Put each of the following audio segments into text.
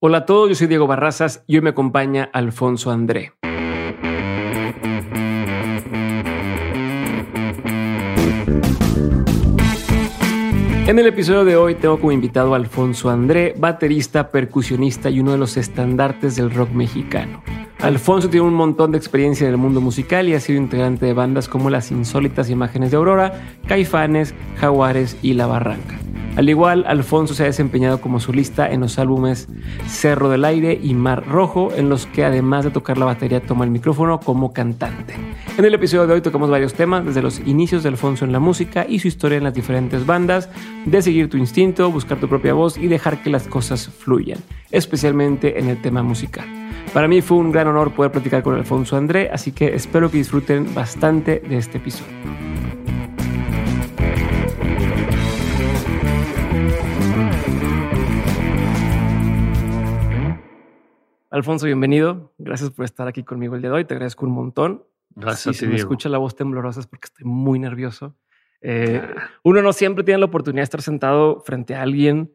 Hola a todos, yo soy Diego Barrazas y hoy me acompaña Alfonso André. En el episodio de hoy tengo como invitado a Alfonso André, baterista, percusionista y uno de los estandartes del rock mexicano. Alfonso tiene un montón de experiencia en el mundo musical y ha sido integrante de bandas como Las Insólitas Imágenes de Aurora, Caifanes, Jaguares y La Barranca. Al igual, Alfonso se ha desempeñado como solista en los álbumes Cerro del Aire y Mar Rojo, en los que además de tocar la batería toma el micrófono como cantante. En el episodio de hoy tocamos varios temas, desde los inicios de Alfonso en la música y su historia en las diferentes bandas, de seguir tu instinto, buscar tu propia voz y dejar que las cosas fluyan, especialmente en el tema musical. Para mí fue un gran honor poder platicar con Alfonso André, así que espero que disfruten bastante de este episodio. Alfonso, bienvenido. Gracias por estar aquí conmigo el día de hoy. Te agradezco un montón. Gracias. Si me escucha la voz temblorosa es porque estoy muy nervioso. Eh, uno no siempre tiene la oportunidad de estar sentado frente a alguien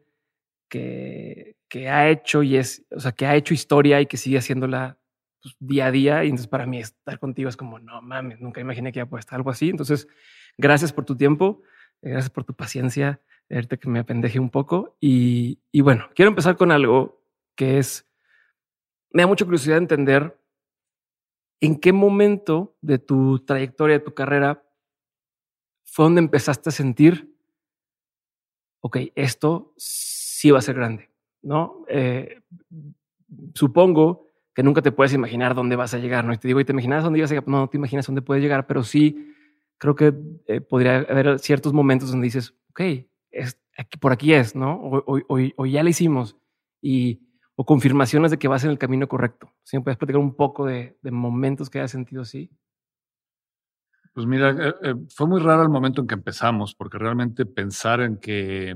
que, que ha hecho y es, o sea, que ha hecho historia y que sigue haciéndola pues, día a día. Y entonces para mí estar contigo es como, no mames, nunca imaginé que iba a poder estar algo así. Entonces, gracias por tu tiempo, eh, gracias por tu paciencia, verte que me apendeje un poco. Y, y bueno, quiero empezar con algo que es me da mucha curiosidad entender en qué momento de tu trayectoria, de tu carrera, fue donde empezaste a sentir, ok, esto sí va a ser grande, ¿no? Eh, supongo que nunca te puedes imaginar dónde vas a llegar, ¿no? Y te digo, ¿y te imaginas dónde ibas a llegar? No, no te imaginas dónde puedes llegar, pero sí creo que eh, podría haber ciertos momentos donde dices, ok, es, por aquí es, ¿no? O, ya lo hicimos. Y o confirmaciones de que vas en el camino correcto. Si me puedes platicar un poco de, momentos que hayas sentido así. Pues mira, eh, eh, fue muy raro el momento en que empezamos, porque realmente pensar en que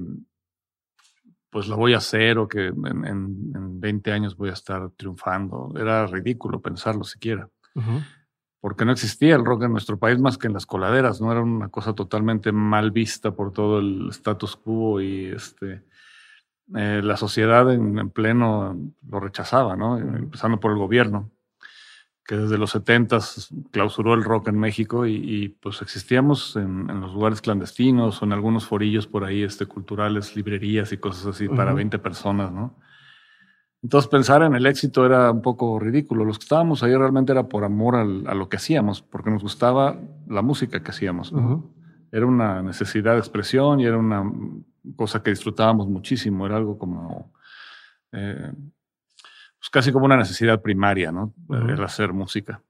pues lo voy a hacer o que en, 20 años voy a estar triunfando, era ridículo pensarlo siquiera. Porque no existía el rock en nuestro país más que en las coladeras, no era una cosa totalmente mal vista por todo el status quo y este eh, la sociedad en, pleno lo rechazaba, ¿no? Empezando por el gobierno, que desde los 70 clausuró el rock en México y, pues existíamos en, los lugares clandestinos o en algunos forillos por ahí este, culturales, librerías y cosas así para 20 personas, ¿no? Entonces pensar en el éxito era un poco ridículo. Los que estábamos ahí realmente era por amor a lo que hacíamos, porque nos gustaba la música que hacíamos. Era una necesidad de expresión y era una cosa que disfrutábamos muchísimo, era algo como, eh, pues casi como una necesidad primaria, ¿no? El hacer música.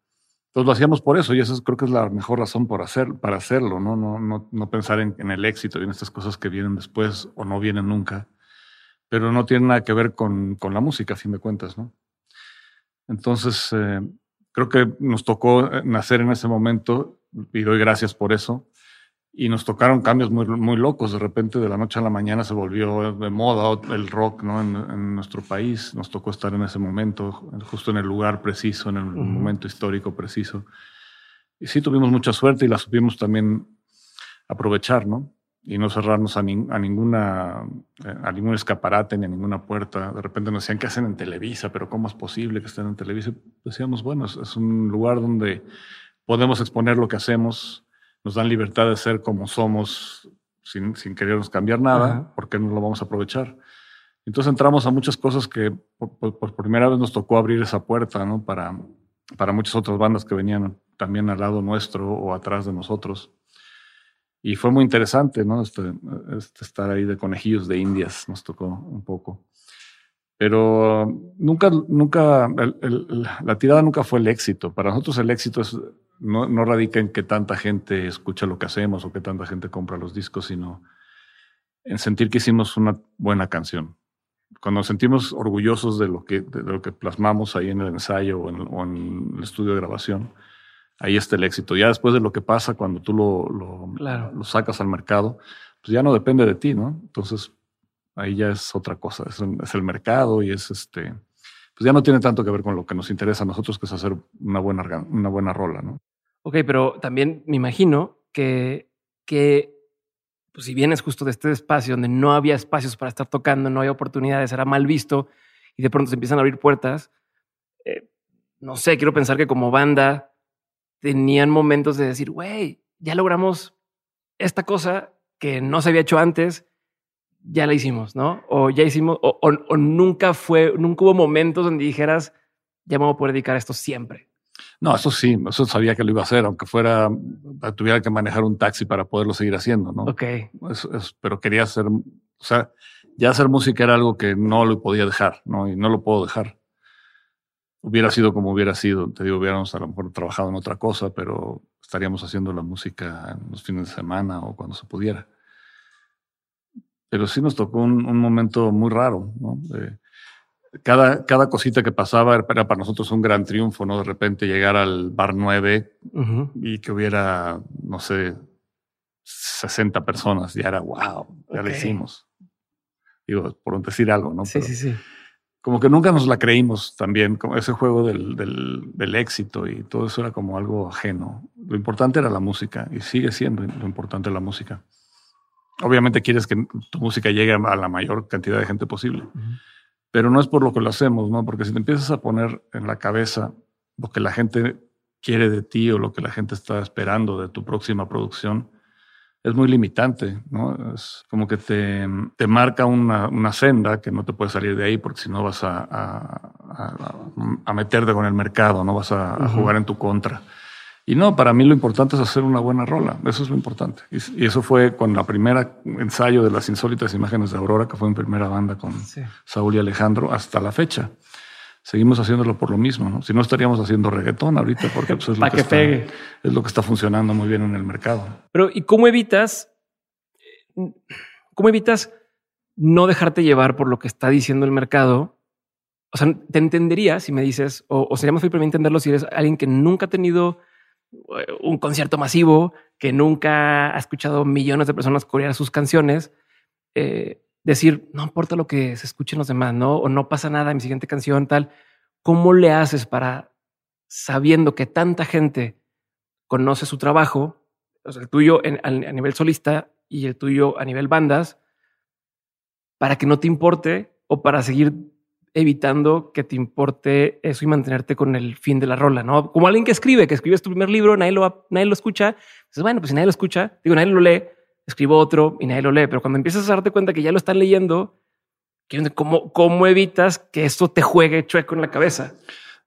Entonces lo hacíamos por eso y eso creo que es la mejor razón por hacer, para hacerlo, ¿no? No, no, no pensar en, el éxito y en estas cosas que vienen después o no vienen nunca, pero no tienen nada que ver con, con la música, a fin de cuentas, ¿no? Entonces, eh, creo que nos tocó eh, nacer en ese momento y doy gracias por eso y nos tocaron cambios muy, muy locos. De repente, de la noche a la mañana se volvió de moda el rock ¿no? en, nuestro país. Nos tocó estar en ese momento, justo en el lugar preciso, en el momento histórico preciso. Y sí tuvimos mucha suerte y la supimos también aprovechar, ¿no? Y no cerrarnos a, a ninguna eh, a ningún escaparate ni a ninguna puerta. De repente nos decían, ¿qué hacen en Televisa? ¿Pero cómo es posible que estén en Televisa? Decíamos, bueno, es un lugar donde podemos exponer lo que hacemos, nos dan libertad de ser como somos sin, sin querernos cambiar nada, ¿por qué no lo vamos a aprovechar? Entonces entramos a muchas cosas que por, primera vez nos tocó abrir esa puerta, ¿no? Para, para muchas otras bandas que venían también al lado nuestro o atrás de nosotros. Y fue muy interesante, ¿no? Este, este estar ahí de conejillos de indias nos tocó un poco. Pero nunca, nunca, la tirada nunca fue el éxito. Para nosotros el éxito es no, no radica en que tanta gente escucha lo que hacemos o que tanta gente compra los discos, sino en sentir que hicimos una buena canción. Cuando nos sentimos orgullosos de lo que, de lo que plasmamos ahí en el ensayo o en, el estudio de grabación, ahí está el éxito. Ya después de lo que pasa cuando tú lo, lo, lo sacas al mercado, pues ya no depende de ti, ¿no? Entonces ahí ya es otra cosa, es, es el mercado y es este, pues ya no tiene tanto que ver con lo que nos interesa a nosotros, que es hacer una buena, una buena rola, ¿no? Ok, pero también me imagino que, que pues si vienes justo de este espacio donde no había espacios para estar tocando, no había oportunidades, era mal visto, y de pronto se empiezan a abrir puertas. Eh, no sé, quiero pensar que como banda tenían momentos de decir, güey, ya logramos esta cosa que no se había hecho antes, ya la hicimos, ¿no? O ya hicimos, o, o nunca fue, nunca hubo momentos donde dijeras, ya me voy a poder dedicar a esto siempre. No, eso sí, eso sabía que lo iba a hacer, aunque fuera, tuviera que manejar un taxi para poderlo seguir haciendo, ¿no? Ok. pero quería hacer, o sea, ya hacer música era algo que no lo podía dejar, ¿no? Y no lo puedo dejar. Hubiera sido como hubiera sido, te digo, hubiéramos a lo mejor trabajado en otra cosa, pero estaríamos haciendo la música en los fines de semana o cuando se pudiera. Pero sí nos tocó un, momento muy raro, ¿no? Cada, cada cosita que pasaba era para nosotros un gran triunfo, ¿no? De repente llegar al bar 9 y que hubiera, no sé, 60 personas, ya era wow, ya lo hicimos. Digo, por decir algo, ¿no? Sí, sí, sí. Como que nunca nos la creímos también, como ese juego del, del, del, éxito y todo eso era como algo ajeno. Lo importante era la música y sigue siendo lo importante la música. Obviamente quieres que tu música llegue a la mayor cantidad de gente posible pero no es por lo que lo hacemos, ¿no? Porque si te empiezas a poner en la cabeza lo que la gente quiere de ti o lo que la gente está esperando de tu próxima producción, es muy limitante, ¿no? Es como que te, te marca una, una, senda que no te puedes salir de ahí porque si no vas a, a, a, meterte con el mercado, no vas a, jugar en tu contra. Y no, para mí lo importante es hacer una buena rola. Eso es lo importante. Y, eso fue con la primera ensayo de las insólitas imágenes de Aurora, que fue mi primera banda con Saúl y Alejandro, hasta la fecha. Seguimos haciéndolo por lo mismo, ¿no? Si no estaríamos haciendo reggaetón ahorita, porque pues, es, lo que, pegue. es lo que está funcionando muy bien en el mercado. Pero, ¿y cómo evitas, cómo evitas no dejarte llevar por lo que está diciendo el mercado? O sea, te entendería si me dices, o, o sería más fácil para mí entenderlo si eres alguien que nunca ha tenido un concierto masivo que nunca ha escuchado millones de personas corear sus canciones, eh, decir, no importa lo que se escuchen los demás, ¿no? O no pasa nada, mi siguiente canción, tal. ¿Cómo le haces para, sabiendo que tanta gente conoce su trabajo, el tuyo a nivel solista y el tuyo a nivel bandas, para que no te importe o para seguir evitando que te importe eso y mantenerte con el fin de la rola, ¿no? Como alguien que escribe, que escribes tu primer libro, nadie lo, nadie lo escucha, dices, bueno, pues si nadie lo escucha, digo, nadie lo lee, escribo otro y nadie lo lee, pero cuando empiezas a darte cuenta que ya lo están leyendo, ¿cómo, cómo evitas que esto te juegue chueco en la cabeza?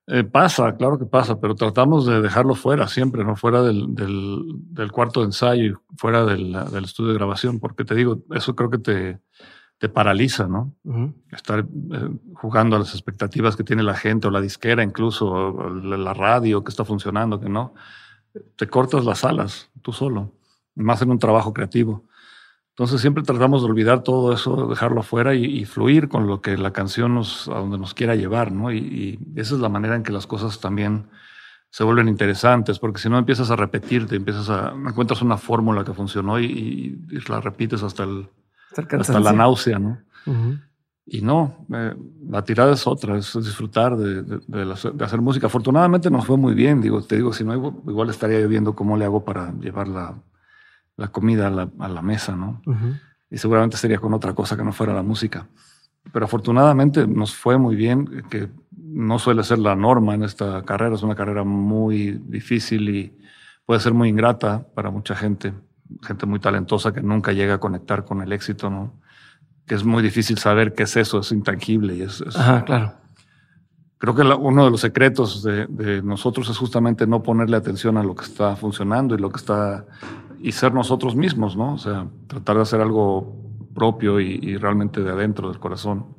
Eh, pasa, claro que pasa, pero tratamos de dejarlo fuera siempre, no fuera del, del, cuarto de ensayo, fuera del, del estudio de grabación, porque te digo, eso creo que te, te paraliza, ¿no? Estar eh, jugando a las expectativas que tiene la gente o la disquera, incluso la radio que está funcionando, que no. Te cortas las alas tú solo, más en un trabajo creativo. Entonces siempre tratamos de olvidar todo eso, dejarlo afuera y, fluir con lo que la canción nos, a donde nos quiera llevar, ¿no? Y, esa es la manera en que las cosas también se vuelven interesantes, porque si no empiezas a repetirte, empiezas a encuentras una fórmula que funcionó y la repites hasta el hasta la náusea, ¿no? Y no, eh, la tirada es otra, es disfrutar de, de, hacer música. Afortunadamente nos fue muy bien, digo, te digo, si no, igual estaría yo viendo cómo le hago para llevar la, la comida a la, a la, mesa, ¿no? Y seguramente sería con otra cosa que no fuera la música. Pero afortunadamente nos fue muy bien, que no suele ser la norma en esta carrera, es una carrera muy difícil y puede ser muy ingrata para mucha gente gente muy talentosa que nunca llega a conectar con el éxito, ¿no? Que es muy difícil saber qué es eso, es intangible y es... Ajá, claro. Creo que uno de los secretos de, nosotros es justamente no ponerle atención a lo que está funcionando y lo que está... y ser nosotros mismos, ¿no? O sea, tratar de hacer algo propio y, realmente de adentro del corazón.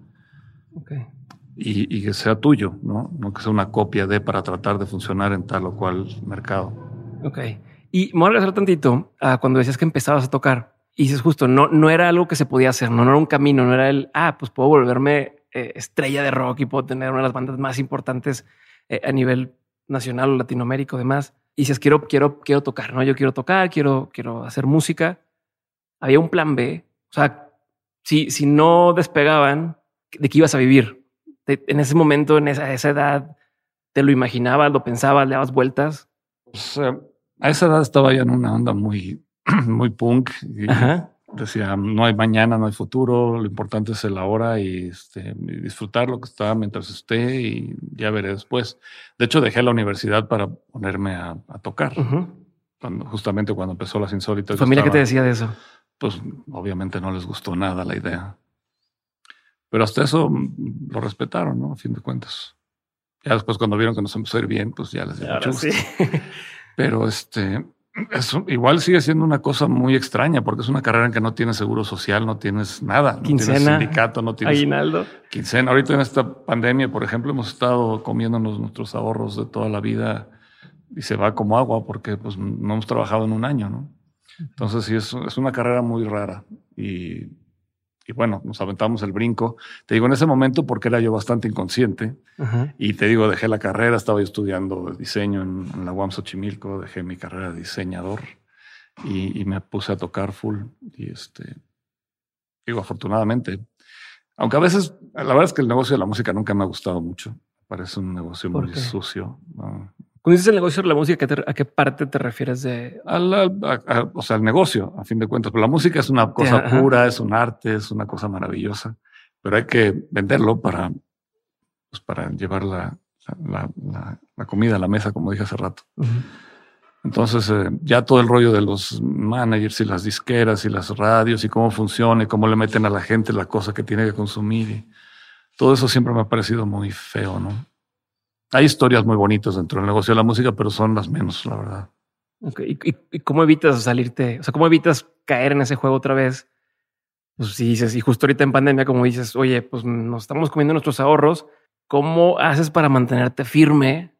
Okay. Y, y, que sea tuyo, ¿no? No que sea una copia de para tratar de funcionar en tal o cual mercado. Ok. Y me voy a regresar tantito a cuando decías que empezabas a tocar y dices justo, no, no era algo que se podía hacer, no, era un camino, no era el, ah, pues puedo volverme eh, estrella de rock y puedo tener una de las bandas más importantes eh, a nivel nacional o latinoamérico, demás. Y dices, quiero, quiero, quiero tocar, no, yo quiero tocar, quiero, quiero hacer música. Había un plan B. O sea, si, si no despegaban, ¿de qué ibas a vivir? en ese momento, en esa, esa edad, ¿te lo imaginabas, lo pensabas, le dabas vueltas? Pues, a esa edad estaba ya en una onda muy, muy punk. decía, no hay mañana, no hay futuro, lo importante es el ahora y, este, disfrutar lo que está mientras esté y ya veré después. De hecho, dejé la universidad para ponerme a, tocar, cuando, justamente cuando empezó las insólitas. ¿Tu familia qué te decía de eso? Pues obviamente no les gustó nada la idea. Pero hasta eso mm, lo respetaron, ¿no? A fin de cuentas. Ya después cuando vieron que nos empezó a ir bien, pues ya les dio mucho gusto. Pero este, eso igual sigue siendo una cosa muy extraña porque es una carrera en que no tienes seguro social, no tienes nada, no tienes sindicato, no tienes aguinaldo. Quincena. Ahorita en esta pandemia, por ejemplo, hemos estado comiéndonos nuestros ahorros de toda la vida y se va como agua porque pues no hemos trabajado en un año, ¿no? Entonces sí es, es una carrera muy rara y y bueno, nos aventamos el brinco. Te digo, en ese momento, porque era yo bastante inconsciente, y te digo, dejé la carrera, estaba yo estudiando diseño en, la UAM Xochimilco, dejé mi carrera de diseñador y, me puse a tocar full. Y este, digo, afortunadamente, aunque a veces, la verdad es que el negocio de la música nunca me ha gustado mucho. Parece un negocio muy sucio. Cuando dices el negocio de la música, ¿a qué parte te refieres de? o sea, el negocio, a fin de cuentas. Pero la música es una cosa pura, es un arte, es una cosa maravillosa, pero hay que venderlo para, pues para llevar la, la, comida a la mesa, como dije hace rato. Entonces, eh, ya todo el rollo de los managers y las disqueras y las radios y cómo funciona y cómo le meten a la gente la cosa que tiene que consumir. Y todo eso siempre me ha parecido muy feo, ¿no? Hay historias muy bonitas dentro del negocio de la música, pero son las menos, la verdad. ¿Y, cómo evitas salirte? O sea, ¿cómo evitas caer en ese juego otra vez? Pues si dices, y justo ahorita en pandemia, como dices, oye, pues nos estamos comiendo nuestros ahorros, ¿cómo haces para mantenerte firme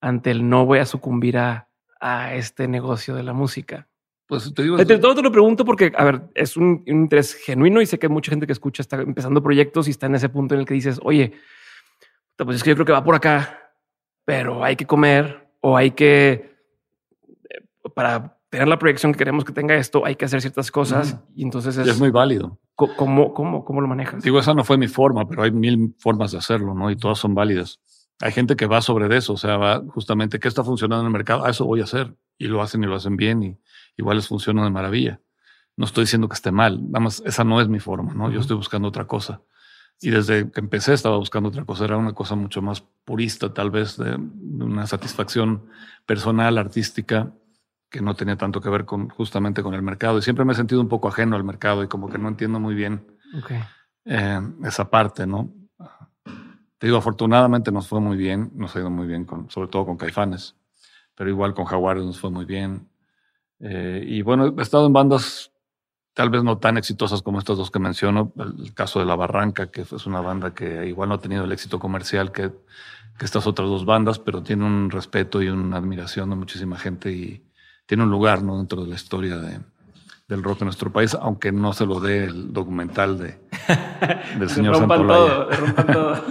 ante el no voy a sucumbir a, a este negocio de la música? Pues te digo. todo te lo pregunto porque, a ver, es un, un, interés genuino y sé que mucha gente que escucha está empezando proyectos y está en ese punto en el que dices, oye, pues es que yo creo que va por acá, pero hay que comer o hay que, eh, para tener la proyección que queremos que tenga esto, hay que hacer ciertas cosas y entonces es, muy válido. ¿Cómo, cómo, ¿Cómo lo manejas? Digo, esa no fue mi forma, pero hay mil formas de hacerlo, ¿no? Y todas son válidas. Hay gente que va sobre eso, o sea, va justamente qué está funcionando en el mercado, a eso voy a hacer. Y lo hacen y lo hacen bien y igual les funciona de maravilla. No estoy diciendo que esté mal, nada más esa no es mi forma, ¿no? Yo estoy buscando otra cosa. Y desde que empecé estaba buscando otra cosa, era una cosa mucho más purista, tal vez, de, una satisfacción personal, artística, que no tenía tanto que ver con justamente con el mercado. Y siempre me he sentido un poco ajeno al mercado y como que no entiendo muy bien eh, esa parte, ¿no? Te digo, afortunadamente nos fue muy bien, nos ha ido muy bien, con, sobre todo con Caifanes, pero igual con Jaguares nos fue muy bien. Eh, y bueno, he estado en bandas tal vez no tan exitosas como estas dos que menciono. El caso de La Barranca, que es una banda que igual no ha tenido el éxito comercial que, estas otras dos bandas, pero tiene un respeto y una admiración de muchísima gente y tiene un lugar ¿no? dentro de la historia de, del rock en nuestro país, aunque no se lo dé el documental de, del señor Santolaya.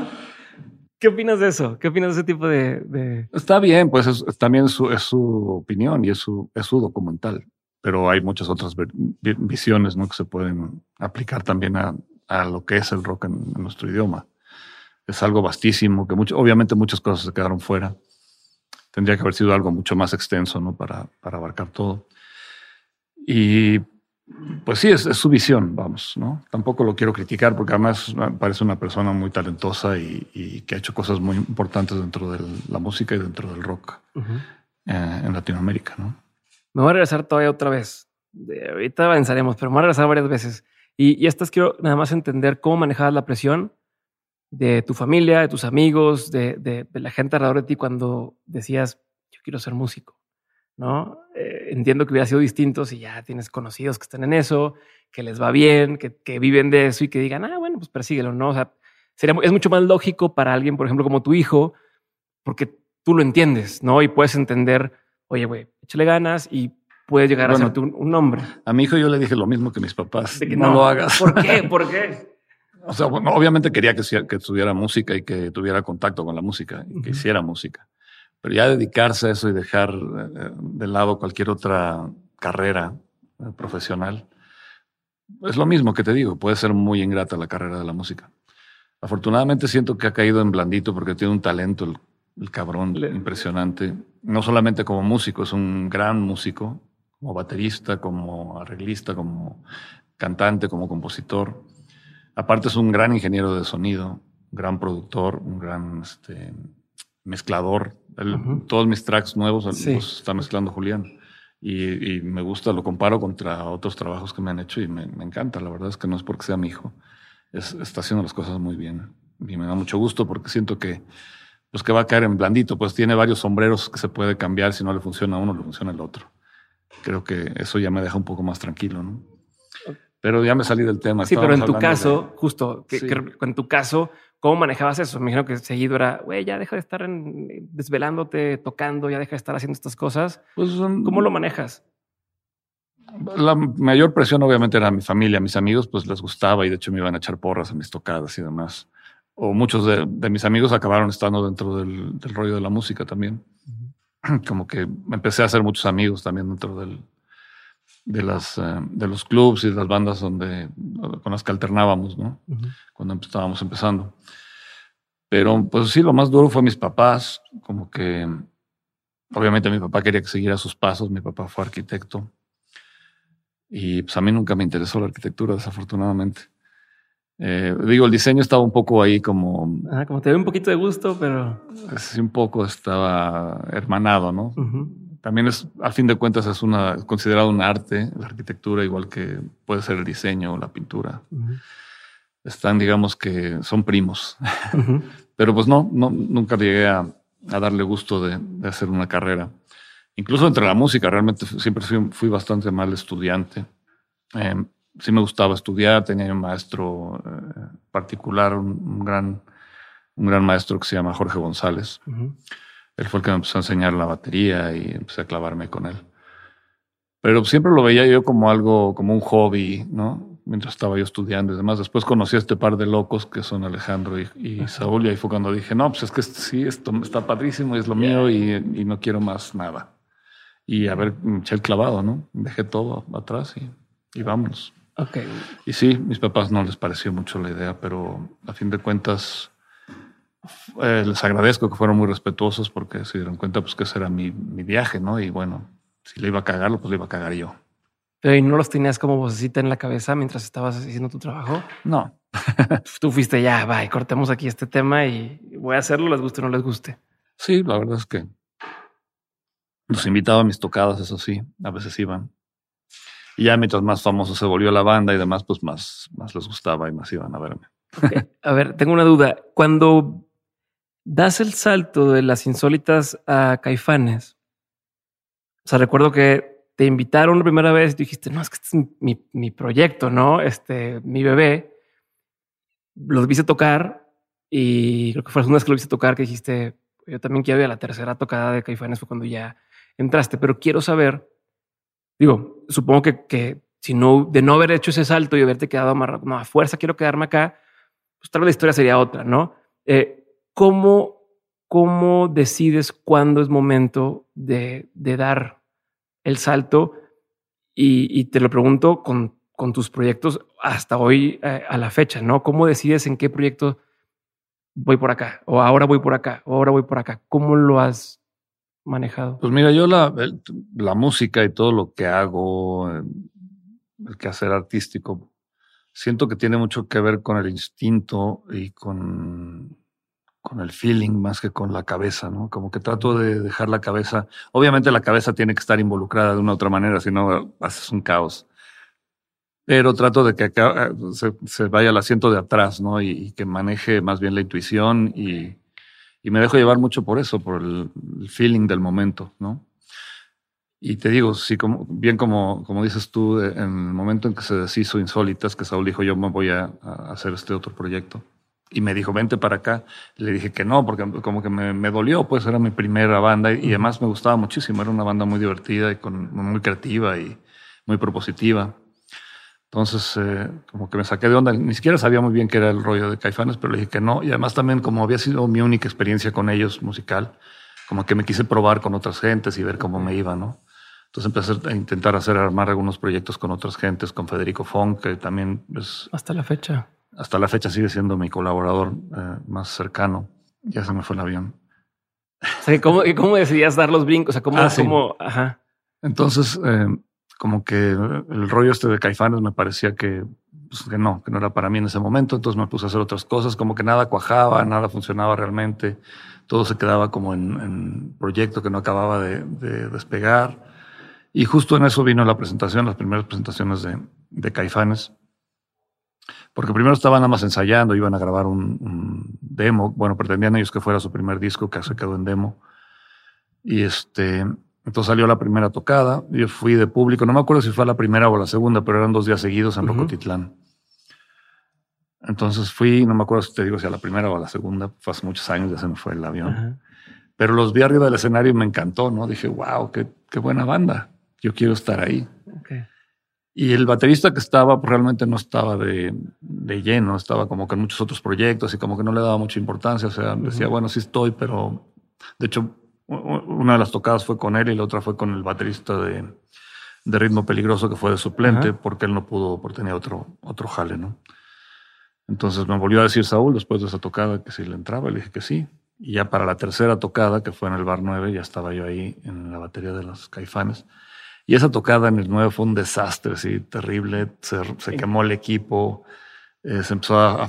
¿Qué opinas de eso? ¿Qué opinas de ese tipo de...? Está bien, pues es, también su, es su opinión y es su, es su documental pero hay muchas otras visiones ¿no? que se pueden aplicar también a, a lo que es el rock en, nuestro idioma. Es algo vastísimo, que mucho, obviamente muchas cosas se quedaron fuera. Tendría que haber sido algo mucho más extenso ¿no? para, para abarcar todo. Y pues sí, es, su visión, vamos, ¿no? Tampoco lo quiero criticar porque además parece una persona muy talentosa y, y que ha hecho cosas muy importantes dentro de la música y dentro del rock eh, en Latinoamérica, ¿no? Me voy a regresar todavía otra vez. ahorita avanzaremos, pero me voy a regresar varias veces. Y, y estas quiero nada más entender cómo manejabas la presión de tu familia, de tus amigos, de, de, la gente alrededor de ti cuando decías, yo quiero ser músico. ¿no? Eh, entiendo que hubiera sido distinto si ya tienes conocidos que están en eso, que les va bien, que, que, viven de eso y que digan, ah, bueno, pues persíguelo, ¿no? O sea, sería, es mucho más lógico para alguien, por ejemplo, como tu hijo, porque tú lo entiendes, ¿no? Y puedes entender oye, güey, échale ganas y puedes llegar a ser un, hombre. A mi hijo yo le dije lo mismo que mis papás. que no, lo hagas. ¿Por qué? ¿Por qué? O sea, bueno, obviamente quería que, que estudiara música y que tuviera contacto con la música y que hiciera música. Pero ya dedicarse a eso y dejar eh, de lado cualquier otra carrera eh, profesional, es lo mismo que te digo, puede ser muy ingrata la carrera de la música. Afortunadamente siento que ha caído en blandito porque tiene un talento el el cabrón impresionante. No solamente como músico, es un gran músico, como baterista, como arreglista, como cantante, como compositor. Aparte es un gran ingeniero de sonido, un gran productor, un gran este, mezclador. Todos mis tracks nuevos los está mezclando Julián. Y, me gusta, lo comparo contra otros trabajos que me han hecho y me, encanta. La verdad es que no es porque sea mi hijo, está haciendo las cosas muy bien. Y me da mucho gusto porque siento que, pues que va a caer en blandito, pues tiene varios sombreros que se puede cambiar. Si no le funciona a uno, le funciona el otro. Creo que eso ya me deja un poco más tranquilo, ¿no? Pero ya me salí del tema. Sí, pero en tu caso, justo, que, en tu caso, ¿cómo manejabas eso? Me imagino que seguido era, güey, ya deja de estar desvelándote, tocando, ya deja de estar haciendo estas cosas. Pues, ¿Cómo lo manejas? La mayor presión obviamente era mi familia, mis amigos, pues les gustaba y de hecho me iban a echar porras a mis tocadas y demás. O muchos de, mis amigos acabaron estando dentro del, rollo de la música también. Como que empecé a hacer muchos amigos también dentro del, de, las, eh, de los clubs y de las bandas donde, con las que alternábamos, ¿no? Cuando estábamos empezando. Pero pues sí, lo más duro fue mis papás, como que obviamente mi papá quería que siguiera sus pasos, mi papá fue arquitecto y pues a mí nunca me interesó la arquitectura, desafortunadamente. Eh, digo, el diseño estaba un poco ahí como... Ah, como te dio un poquito de gusto, pero... Sí, un poco estaba hermanado, ¿no? también es, al fin de cuentas, es una considerado un arte, la arquitectura, igual que puede ser el diseño o la pintura. Están, digamos que son primos. Pero pues no, no nunca llegué a, darle gusto de, hacer una carrera. Incluso entre la música, realmente siempre fui, bastante mal estudiante. Em, sí me gustaba estudiar, tenía un maestro eh, particular, un, gran, un gran maestro que se llama Jorge González. Él fue el que me empezó a enseñar la batería y empecé a clavarme con él. Pero siempre lo veía yo como algo, como un hobby, ¿no? Mientras estaba yo estudiando y demás. Después conocí a este par de locos que son Alejandro y, Saúl y ahí fue cuando dije, no, pues es que sí, esto está padrísimo y es lo mío y, no quiero más nada. Y a ver, me eché el clavado, ¿no? Dejé todo atrás y, y vámonos. Okay. Y sí, mis papás no les pareció mucho la idea, pero a fin de cuentas eh, les agradezco que fueron muy respetuosos porque se dieron cuenta pues que ese era mi, mi viaje, ¿no? Y bueno, si le iba a cagarlo, pues le iba a cagar yo. Pero ¿y no los tenías como vocecita en la cabeza mientras estabas haciendo tu trabajo? No. Tú fuiste ya, va, cortemos aquí este tema y voy a hacerlo, les guste o no les guste. Sí, la verdad es que los invitaba a mis tocadas, eso sí, a veces iban. Y ya mientras más famoso se volvió la banda y demás, pues más, más les gustaba y más iban a verme. A ver, tengo una duda. Cuando das el salto de las insólitas a caifanes, o sea, recuerdo que te invitaron la primera vez y dijiste, no, es que este es mi, mi proyecto, ¿no? Este, mi bebé. Los viste tocar y creo que fue la segunda vez que lo viste tocar que dijiste, yo también quiero ir a la tercera tocada de caifanes fue cuando ya entraste, pero quiero saber, digo, supongo que, que si no, de no haber hecho ese salto y haberte quedado amarrado, no, a fuerza quiero quedarme acá, pues tal vez la historia sería otra, ¿no? Eh, ¿cómo, ¿Cómo decides cuándo es momento de, de dar el salto? Y, y, te lo pregunto con, con tus proyectos hasta hoy eh, a la fecha, ¿no? ¿Cómo decides en qué proyecto voy por acá? O ahora voy por acá, o ahora voy por acá. ¿Cómo lo has manejado? Pues mira, yo la, la música y todo lo que hago, el quehacer artístico, siento que tiene mucho que ver con el instinto y con, con el feeling más que con la cabeza, ¿no? Como que trato de dejar la cabeza. Obviamente la cabeza tiene que estar involucrada de una u otra manera, si no haces un caos. Pero trato de que acá eh, se, vaya al asiento de atrás, ¿no? Y, que maneje más bien la intuición y, y, me dejo llevar mucho por eso, por el, el feeling del momento, ¿no? Y te digo, sí, como, bien como, como dices tú, en el momento en que se deshizo Insólitas, que Saúl dijo, yo me voy a, hacer este otro proyecto. Y me dijo, vente para acá. Le dije que no, porque como que me, me dolió, pues era mi primera banda y, además me gustaba muchísimo. Era una banda muy divertida y con, muy creativa y muy propositiva. Entonces, eh, como que me saqué de onda. Ni siquiera sabía muy bien qué era el rollo de Caifanes, pero le dije que no. Y además también como había sido mi única experiencia con ellos musical, como que me quise probar con otras gentes y ver cómo me iba, ¿no? Entonces empecé a intentar hacer armar algunos proyectos con otras gentes, con Federico Fong, que también es... Hasta la fecha. Hasta la fecha sigue siendo mi colaborador eh, más cercano. Ya se me fue el avión. ¿cómo, ¿cómo decidías dar los brincos? O sea, ¿cómo, ah, Ajá. Entonces, eh, como que el rollo este de Caifanes me parecía que, pues, que no, que no era para mí en ese momento. Entonces me puse a hacer otras cosas, como que nada cuajaba, nada funcionaba realmente. Todo se quedaba como en, en proyecto que no acababa de, de, despegar. Y justo en eso vino la presentación, las primeras presentaciones de, de Caifanes. Porque primero estaban nada más ensayando, iban a grabar un, un, demo. Bueno, pretendían ellos que fuera su primer disco, que se quedó en demo. Y este, entonces salió la primera tocada, yo fui de público, no me acuerdo si fue la primera o la segunda, pero eran dos días seguidos en uh -huh. Rocotitlán. Entonces fui, no me acuerdo si te digo si a la primera o a la segunda, fue hace muchos años, ya se me fue el avión. Uh -huh. Pero los vi arriba del escenario y me encantó, ¿no? Dije, wow, qué, qué buena banda, yo quiero estar ahí. Okay. Y el baterista que estaba, pues realmente no estaba de, de, lleno, estaba como que en muchos otros proyectos y como que no le daba mucha importancia, o sea, uh -huh. decía, bueno, sí estoy, pero de hecho una de las tocadas fue con él y la otra fue con el baterista de, de ritmo peligroso que fue de suplente Ajá. porque él no pudo, porque tenía otro, otro jale, ¿no? Entonces me volvió a decir Saúl después de esa tocada que si le entraba, le dije que sí. Y ya para la tercera tocada, que fue en el Bar 9, ya estaba yo ahí en la batería de los caifanes. Y esa tocada en el 9 fue un desastre, sí, terrible. Se, se quemó el equipo, eh, se empezó a,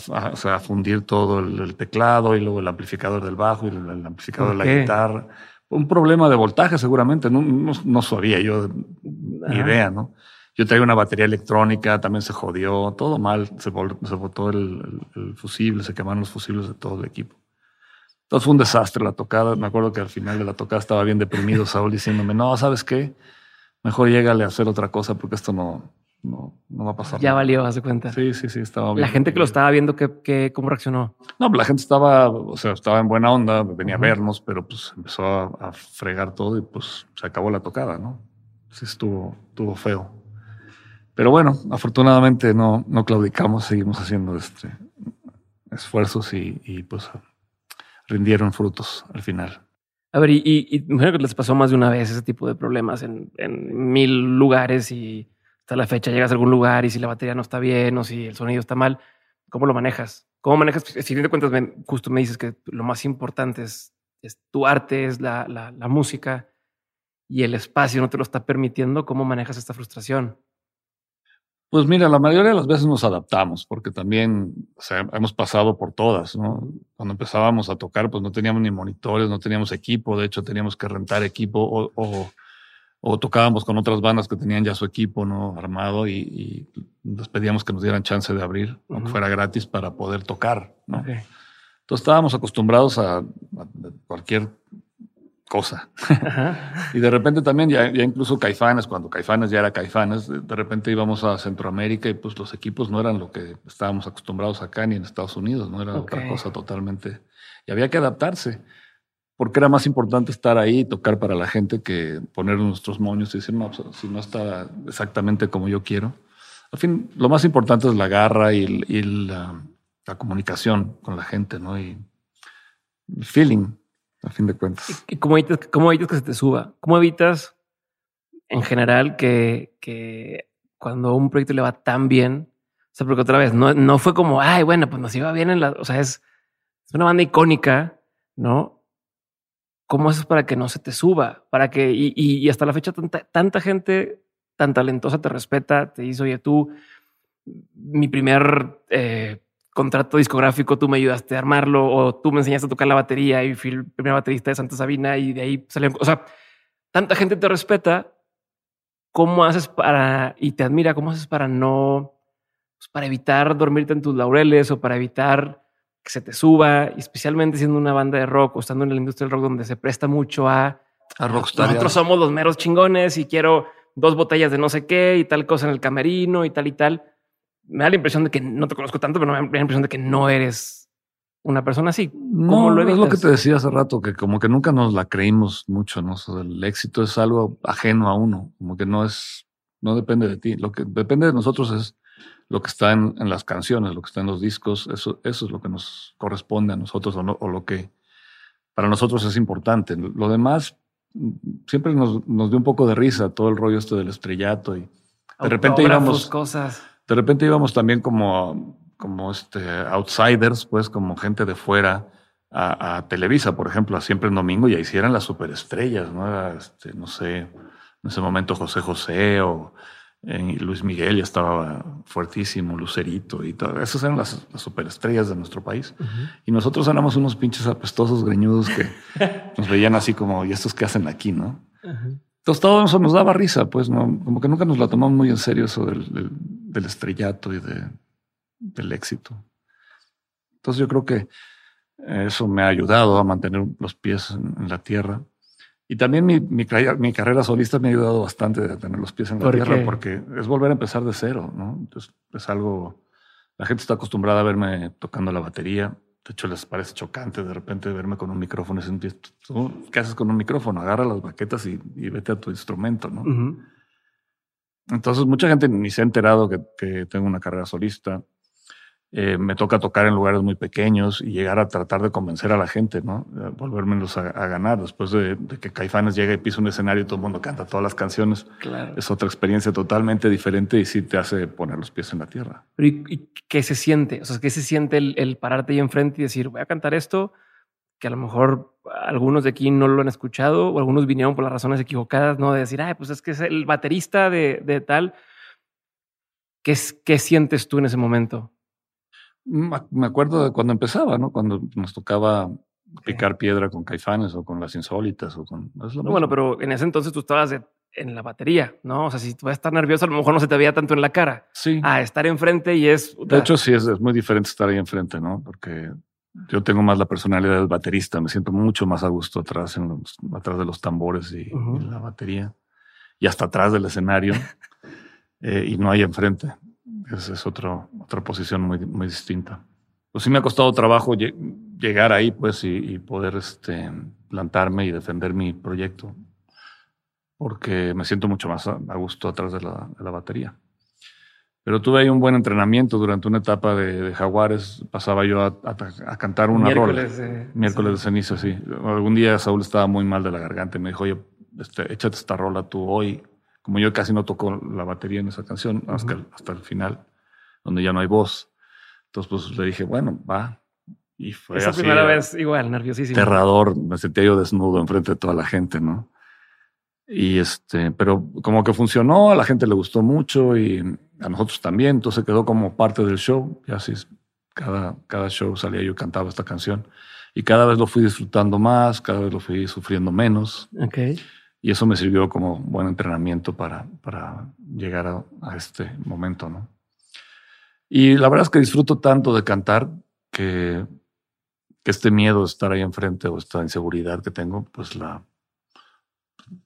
fundir todo el, el, teclado y luego el amplificador del bajo y el, el amplificador de la guitarra. Un problema de voltaje seguramente, no, no, no sabía yo ni idea, ¿no? Yo traía una batería electrónica, también se jodió, todo mal, se, se botó el, el, fusible, se quemaron los fusibles de todo el equipo. Entonces fue un desastre la tocada. Me acuerdo que al final de la tocada estaba bien deprimido Saúl diciéndome, no, ¿sabes qué? Mejor llégale a hacer otra cosa porque esto no, no, no va a pasar. Ya nada. valió, haz de cuenta. Sí, sí, sí, estaba bien. La gente que lo estaba viendo, ¿qué, qué, cómo reaccionó? No, la gente estaba, o sea, estaba en buena onda, venía uh -huh. a vernos, pero pues empezó a, a, fregar todo y pues se acabó la tocada, ¿no? Sí, estuvo, estuvo feo. Pero bueno, afortunadamente no, no claudicamos, seguimos haciendo este, esfuerzos y, y pues rindieron frutos al final. A ver, y, y, y que les pasó más de una vez ese tipo de problemas en, en mil lugares y hasta la fecha llegas a algún lugar y si la batería no está bien o si el sonido está mal, ¿cómo lo manejas? ¿Cómo manejas? Si te cuentas, justo me dices que lo más importante es, es tu arte, es la, la, música y el espacio no te lo está permitiendo. ¿Cómo manejas esta frustración? Pues mira, la mayoría de las veces nos adaptamos porque también hemos pasado por todas. ¿no? Cuando empezábamos a tocar, pues no teníamos ni monitores, no teníamos equipo. De hecho, teníamos que rentar equipo o, o o tocábamos con otras bandas que tenían ya su equipo no armado y, y les pedíamos que nos dieran chance de abrir, uh -huh. aunque fuera gratis, para poder tocar. ¿no? Okay. Entonces estábamos acostumbrados a, a cualquier cosa. Y de repente también, ya, ya, incluso Caifanes, cuando Caifanes ya era Caifanes, de repente íbamos a Centroamérica y pues los equipos no eran lo que estábamos acostumbrados acá ni en Estados Unidos, no era okay. otra cosa totalmente. Y había que adaptarse porque era más importante estar ahí y tocar para la gente que poner nuestros moños y decir, no, pues, si no está exactamente como yo quiero. Al fin, lo más importante es la garra y, y la, la, comunicación con la gente, ¿no? Y el feeling, a fin de cuentas. ¿Y cómo evitas, cómo evitas que se te suba? ¿Cómo evitas, en general, que, que cuando un proyecto le va tan bien, o sea, porque otra vez, no, no fue como, ay, bueno, pues nos iba bien en la, o sea, es, es una banda icónica, ¿no? ¿Cómo haces para que no se te suba? Para que, y, hasta la fecha, tanta, tanta, gente tan talentosa te respeta, te dice, oye, tú, mi primer eh, contrato discográfico, tú me ayudaste a armarlo, o tú me enseñaste a tocar la batería y fui el primer baterista de Santa Sabina y de ahí salió. O sea, tanta gente te respeta. ¿Cómo haces para, y te admira, cómo haces para no, pues para evitar dormirte en tus laureles o para evitar que se te suba, y especialmente siendo una banda de rock o estando en la industria del rock donde se presta mucho a, a rockstar. Nosotros somos los meros chingones y quiero dos botellas de no sé qué y tal cosa en el camerino y tal y tal. Me da la impresión de que no te conozco tanto, pero me da la impresión de que no eres una persona así. ¿Cómo no, lo es lo que te decía hace rato, que como que nunca nos la creímos mucho, ¿no? O sea, el éxito es algo ajeno a uno, como que no es, no depende de ti. Lo que depende de nosotros es lo que está en, en, las canciones, lo que está en los discos, eso, eso es lo que nos corresponde a nosotros o, no, o lo que para nosotros es importante. Lo demás siempre nos, nos, dio un poco de risa todo el rollo este del estrellato y de repente íbamos cosas. De repente íbamos también como, como este outsiders, pues como gente de fuera a, a Televisa, por ejemplo, a siempre en domingo y ahí sí eran las superestrellas, ¿no? Era, este, no sé, en ese momento José José o Luis Miguel ya estaba fuertísimo, Lucerito y todo. Esas eran las, superestrellas de nuestro país. Y nosotros éramos unos pinches apestosos greñudos que nos veían así como, ¿y estos qué hacen aquí, no? Entonces todo eso nos daba risa, pues no, como que nunca nos la tomamos muy en serio eso del, estrellato y de, del éxito. Entonces yo creo que eso me ha ayudado a mantener los pies en la tierra. Y también mi, mi, mi, carrera solista me ha ayudado bastante a tener los pies en la tierra porque es volver a empezar de cero, ¿no? Entonces es algo, la gente está acostumbrada a verme tocando la batería. De hecho, les parece chocante de repente verme con un micrófono. ¿Qué haces con un micrófono? Agarra las baquetas y, vete a tu instrumento, ¿no? Entonces, mucha gente ni se ha enterado que, que tengo una carrera solista. Eh, me toca tocar en lugares muy pequeños y llegar a tratar de convencer a la gente, ¿no? Volvérmelos a, a ganar. Después de, que Caifanes llega y pisa un escenario y todo el mundo canta todas las canciones, es otra experiencia totalmente diferente y sí te hace poner los pies en la tierra. ¿y, qué se siente? O sea, ¿qué se siente el, pararte ahí enfrente y decir, voy a cantar esto? Que a lo mejor algunos de aquí no lo han escuchado o algunos vinieron por las razones equivocadas, ¿no? De decir, ay, pues es que es el baterista de, de tal. ¿Qué, ¿Qué sientes tú en ese momento? Me acuerdo de cuando empezaba, ¿no? Cuando nos tocaba picar piedra con caifanes o con las insólitas o con... bueno, pero en ese entonces tú estabas en la batería, ¿no? O sea, si tú vas a estar nervioso, a lo mejor no se te veía tanto en la cara. Sí. A estar enfrente y es... De hecho, sí, es, muy diferente estar ahí enfrente, ¿no? Porque yo tengo más la personalidad del baterista, me siento mucho más a gusto atrás, en atrás de los tambores y, la batería y hasta atrás del escenario eh, y no hay enfrente. Esa es otro, otra posición muy, muy distinta. Pues sí me ha costado trabajo llegar ahí, pues, y, poder este, plantarme y defender mi proyecto, porque me siento mucho más a, gusto atrás de la, de la, batería. Pero tuve ahí un buen entrenamiento durante una etapa de, Jaguares. Pasaba yo a, a, cantar una Miércoles rola. Miércoles de ceniza, sí. Algún día Saúl estaba muy mal de la garganta y me dijo, oye, este, échate esta rola tú hoy como yo casi no toco la batería en esa canción hasta, el, hasta el final, donde ya no hay voz. Entonces, pues le dije, bueno, va. Y fue Esa primera vez igual, nerviosísimo. Aterrador, me sentía yo desnudo enfrente de toda la gente, ¿no? Y este, pero como que funcionó, a la gente le gustó mucho y a nosotros también, entonces quedó como parte del show. Y así, cada, cada show salía yo cantaba esta canción. Y cada vez lo fui disfrutando más, cada vez lo fui sufriendo menos. Okay. Y eso me sirvió como buen entrenamiento para, para llegar a, este momento, ¿no? Y la verdad es que disfruto tanto de cantar que, que este miedo de estar ahí enfrente o esta inseguridad que tengo, pues la,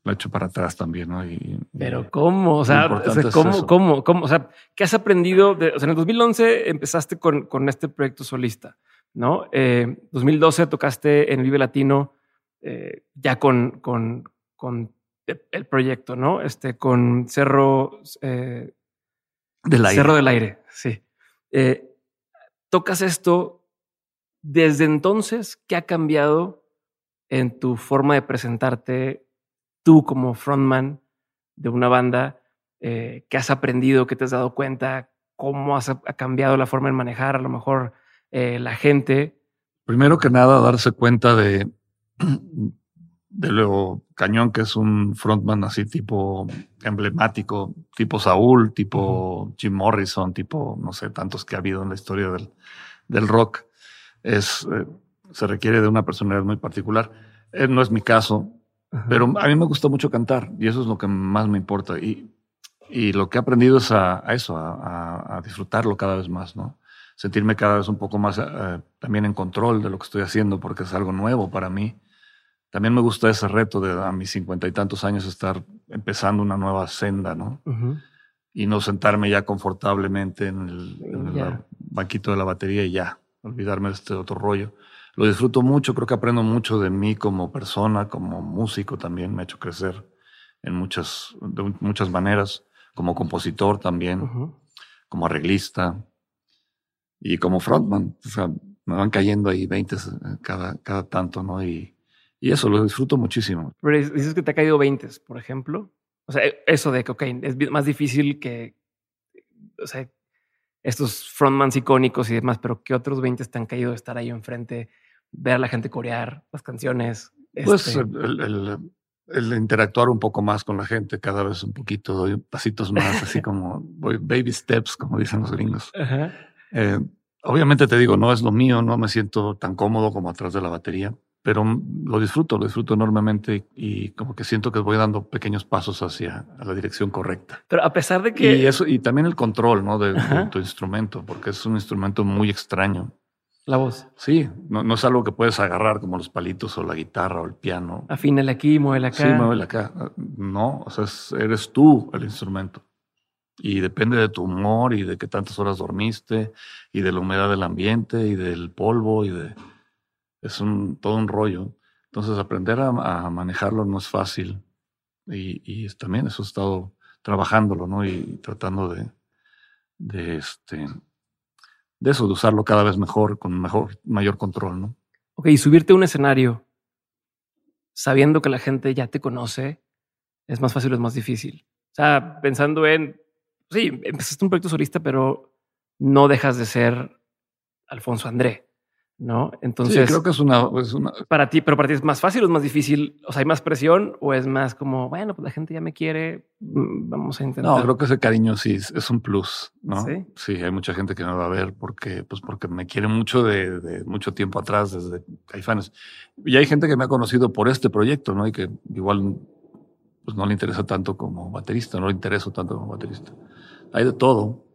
la echo para atrás también, ¿no? Y, Pero ¿cómo? O sea, ¿cómo, cómo, cómo? O sea, ¿qué has aprendido? De, o sea, en el 2011 empezaste con, con este proyecto solista, ¿no? Eh, 2012 tocaste en Vive Latino eh, ya con, con, con el proyecto, ¿no? Este, con Cerro eh, del Aire. Cerro del Aire, sí. Eh, tocas esto desde entonces, ¿qué ha cambiado en tu forma de presentarte tú como frontman de una banda? Eh, ¿Qué has aprendido? ¿Qué te has dado cuenta? ¿Cómo has, ha cambiado la forma de manejar a lo mejor la gente? Primero que nada, darse cuenta de de luego Cañón, que es un frontman así tipo emblemático, tipo Saúl, tipo Jim Morrison, tipo, no sé, tantos que ha habido en la historia del, del rock, es, eh, se requiere de una personalidad muy particular. Eh, no es mi caso, pero a mí me gusta mucho cantar y eso es lo que más me importa. Y, y lo que he aprendido es a, eso, a, a, disfrutarlo cada vez más, ¿no? Sentirme cada vez un poco más eh, también en control de lo que estoy haciendo porque es algo nuevo para mí también me gusta ese reto de a mis cincuenta y tantos años estar empezando una nueva senda, ¿no? Y no sentarme ya confortablemente en el, banquito de la batería y ya, olvidarme de este otro rollo. Lo disfruto mucho, creo que aprendo mucho de mí como persona, como músico también, me ha hecho crecer en muchas, de muchas maneras, como compositor también, como arreglista y como frontman. O sea, me van cayendo ahí 20 cada, cada tanto, ¿no? Y, y eso lo disfruto muchísimo. Pero dices que te ha caído 20, por ejemplo. O sea, eso de que, ok, es más difícil que, o sea, estos frontmans icónicos y demás, pero ¿qué otros 20 te han caído de estar ahí enfrente, ver a la gente corear las canciones? Pues este el, el interactuar un poco más con la gente, cada vez un poquito, doy pasitos más, así como voy baby steps, como dicen los gringos. Eh, obviamente te digo, no es lo mío, no me siento tan cómodo como atrás de la batería, pero lo disfruto, lo disfruto enormemente y, como que siento que voy dando pequeños pasos hacia la dirección correcta. Pero a pesar de que... Y eso, y también el control, ¿no? de tu instrumento, porque es un instrumento muy extraño. La voz. Sí, no, no, es algo que puedes agarrar como los palitos o la guitarra o el piano. Afínale aquí, muévele acá. Sí, muévele acá. No, o sea, eres tú el instrumento. Y depende de tu humor y de qué tantas horas dormiste y de la humedad del ambiente y del polvo y de... Es un, todo un rollo. Entonces aprender a, manejarlo no es fácil. Y, también eso he estado trabajándolo, ¿no? Y tratando de, de este, de eso, de usarlo cada vez mejor, con mejor, mayor control, ¿no? Ok, y subirte a un escenario sabiendo que la gente ya te conoce, ¿es más fácil o es más difícil? O sea, pensando en, sí, empezaste un proyecto solista, pero no dejas de ser Alfonso André. ¿No? Entonces. creo que es una, Para ti, pero para ti es más fácil o es más difícil. O sea, hay más presión o es más como, bueno, pues la gente ya me quiere, mm, vamos a intentar. No, creo que ese cariño sí es un plus, ¿no? Sí. Sí, hay mucha gente que me va a ver porque, pues porque me quiere mucho de, mucho tiempo atrás, desde Caifanes. Y hay gente que me ha conocido por este proyecto, ¿no? Y que igual, pues no le interesa tanto como baterista, no le interesa tanto como baterista. Hay de todo.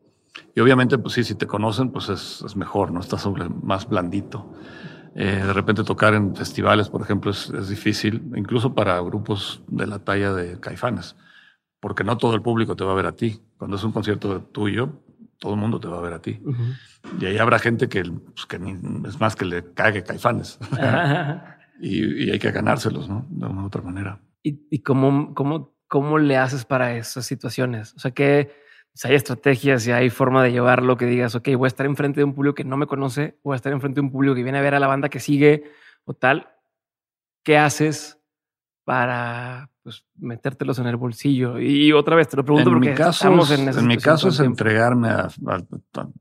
Y obviamente, pues sí, si te conocen, pues es, mejor, ¿no? Estás más blandito. Eh, de repente tocar en festivales, por ejemplo, es, difícil, incluso para grupos de la talla de Caifanes, porque no todo el público te va a ver a ti. Cuando es un concierto tuyo, todo el mundo te va a ver a ti. Y ahí habrá gente que, pues, que es más que le cague Caifanes. y, hay que ganárselos, ¿no? De una u otra manera. ¿Y, y cómo, cómo, cómo le haces para esas situaciones? O sea, que si hay estrategias y hay forma de llevarlo que digas, ok, voy a estar enfrente de un público que no me conoce, voy a estar enfrente de un público que viene a ver a la banda que sigue o tal, ¿qué haces para pues, metértelos en el bolsillo? Y otra vez te lo pregunto porque mi caso, estamos en En mi caso es entregarme a,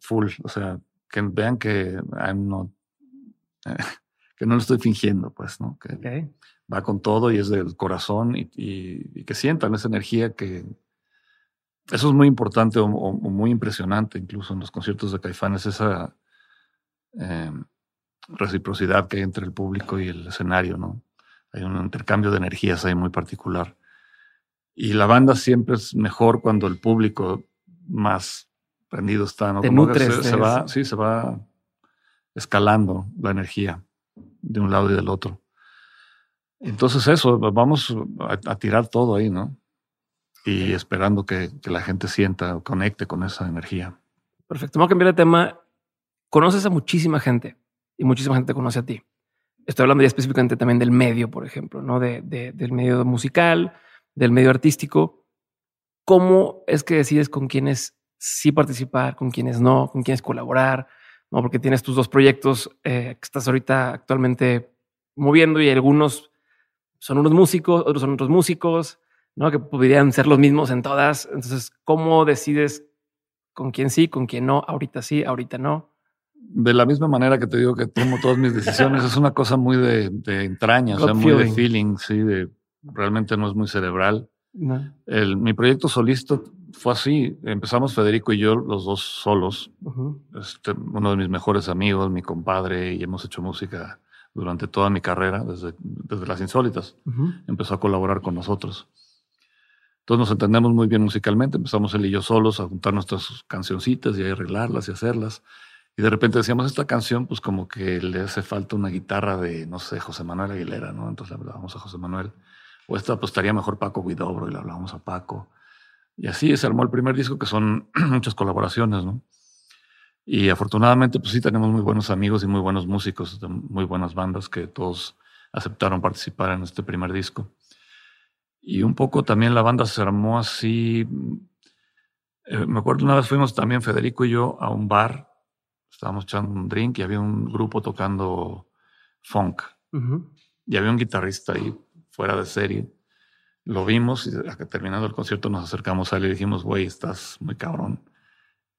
full, o sea, que vean que no, que no lo estoy fingiendo, pues, ¿no? Que va con todo y es del corazón y, y que sientan esa energía que, eso es muy importante o, muy impresionante incluso en los conciertos de Caifanes, esa em, reciprocidad que hay entre el público y el escenario, ¿no? Hay un intercambio de energías ahí muy particular. Y la banda siempre es mejor cuando el público más prendido está, ¿no? se, va, sí, se va escalando la energía de un lado y del otro. Entonces eso, vamos a tirar todo ahí, ¿no? Y esperando que, la gente sienta o conecte con esa energía. Perfecto. Vamos a cambiar de tema. Conoces a muchísima gente y muchísima gente conoce a ti. Estoy hablando ya específicamente también del medio, por ejemplo, ¿no? De, del medio musical, del medio artístico. ¿Cómo es que decides con quiénes sí participar, con quiénes no, con quiénes colaborar? ¿no? Porque tienes tus dos proyectos eh, que estás ahorita actualmente moviendo y algunos son unos músicos, otros son otros músicos. ¿No? Que podrían ser los mismos en todas. Entonces, ¿cómo decides con quién sí, con quién no? Ahorita sí, ahorita no. De la misma manera que te digo que tomo todas mis decisiones, es una cosa muy de, de entraña, o sea, muy de feeling, sí, de realmente no es muy cerebral. El, mi proyecto solista fue así. Empezamos Federico y yo, los dos solos. este, uno de mis mejores amigos, mi compadre, y hemos hecho música durante toda mi carrera, desde, desde las insólitas. Empezó a colaborar con nosotros. Entonces nos entendemos muy bien musicalmente, empezamos él y yo solos a juntar nuestras cancioncitas y a arreglarlas y hacerlas. Y de repente decíamos, esta canción, pues como que le hace falta una guitarra de, no sé, José Manuel Aguilera, ¿no? Entonces le hablábamos a José Manuel. O esta, pues estaría mejor Paco Guidobro y le hablábamos a Paco. Y así se armó el primer disco, que son muchas colaboraciones, ¿no? Y afortunadamente, pues sí, tenemos muy buenos amigos y muy buenos músicos muy buenas bandas que todos aceptaron participar en este primer disco. Y un poco también la banda se armó así. Eh, me acuerdo una vez fuimos también Federico y yo a un bar, estábamos echando un drink y había un grupo tocando funk. Y había un guitarrista ahí fuera de serie. Lo vimos y terminando el concierto nos acercamos a él y dijimos, güey, estás muy cabrón.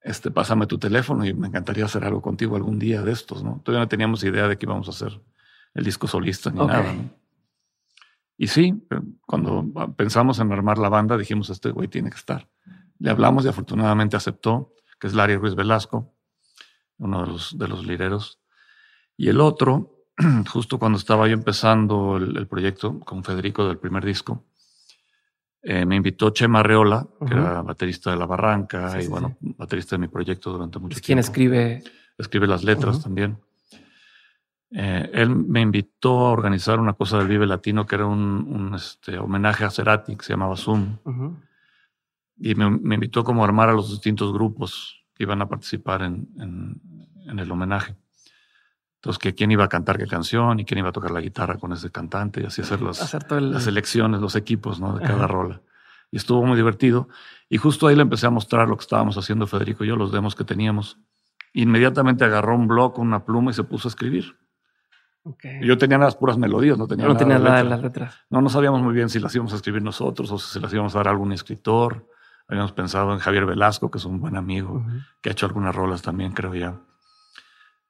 Este, pásame tu teléfono y me encantaría hacer algo contigo algún día de estos, ¿no? Todavía no teníamos idea de que íbamos a hacer el disco solista ni nada, ¿no? Y sí, cuando pensamos en armar la banda, dijimos, este güey tiene que estar. Le hablamos y afortunadamente aceptó, que es Larry Ruiz Velasco, uno de los, de los lireros. Y el otro, justo cuando estaba yo empezando el, proyecto con Federico del primer disco, eh, me invitó Chema Reola, que era baterista de La Barranca y bueno, baterista de mi proyecto durante mucho tiempo. ¿Quién escribe? Escribe las letras también. Eh, él me invitó a organizar una cosa del Vive Latino que era un, este, homenaje a Cerati, que se llamaba Zoom. Y me, invitó como a armar a los distintos grupos que iban a participar en, en, el homenaje. Entonces, que quién iba a cantar qué canción y quién iba a tocar la guitarra con ese cantante y así hacer, las elecciones, los equipos ¿no? de cada rola. Y estuvo muy divertido. Y justo ahí le empecé a mostrar lo que estábamos haciendo Federico y yo, los demos que teníamos. Inmediatamente agarró un blog, una pluma y se puso a escribir. Yo tenía las puras melodías, no tenía, no tenía nada de las letras. No, no sabíamos muy bien si las íbamos a escribir nosotros o si se las íbamos a dar a algún escritor. Habíamos pensado en Javier Velasco, que es un buen amigo, que ha hecho algunas rolas también, creo ya.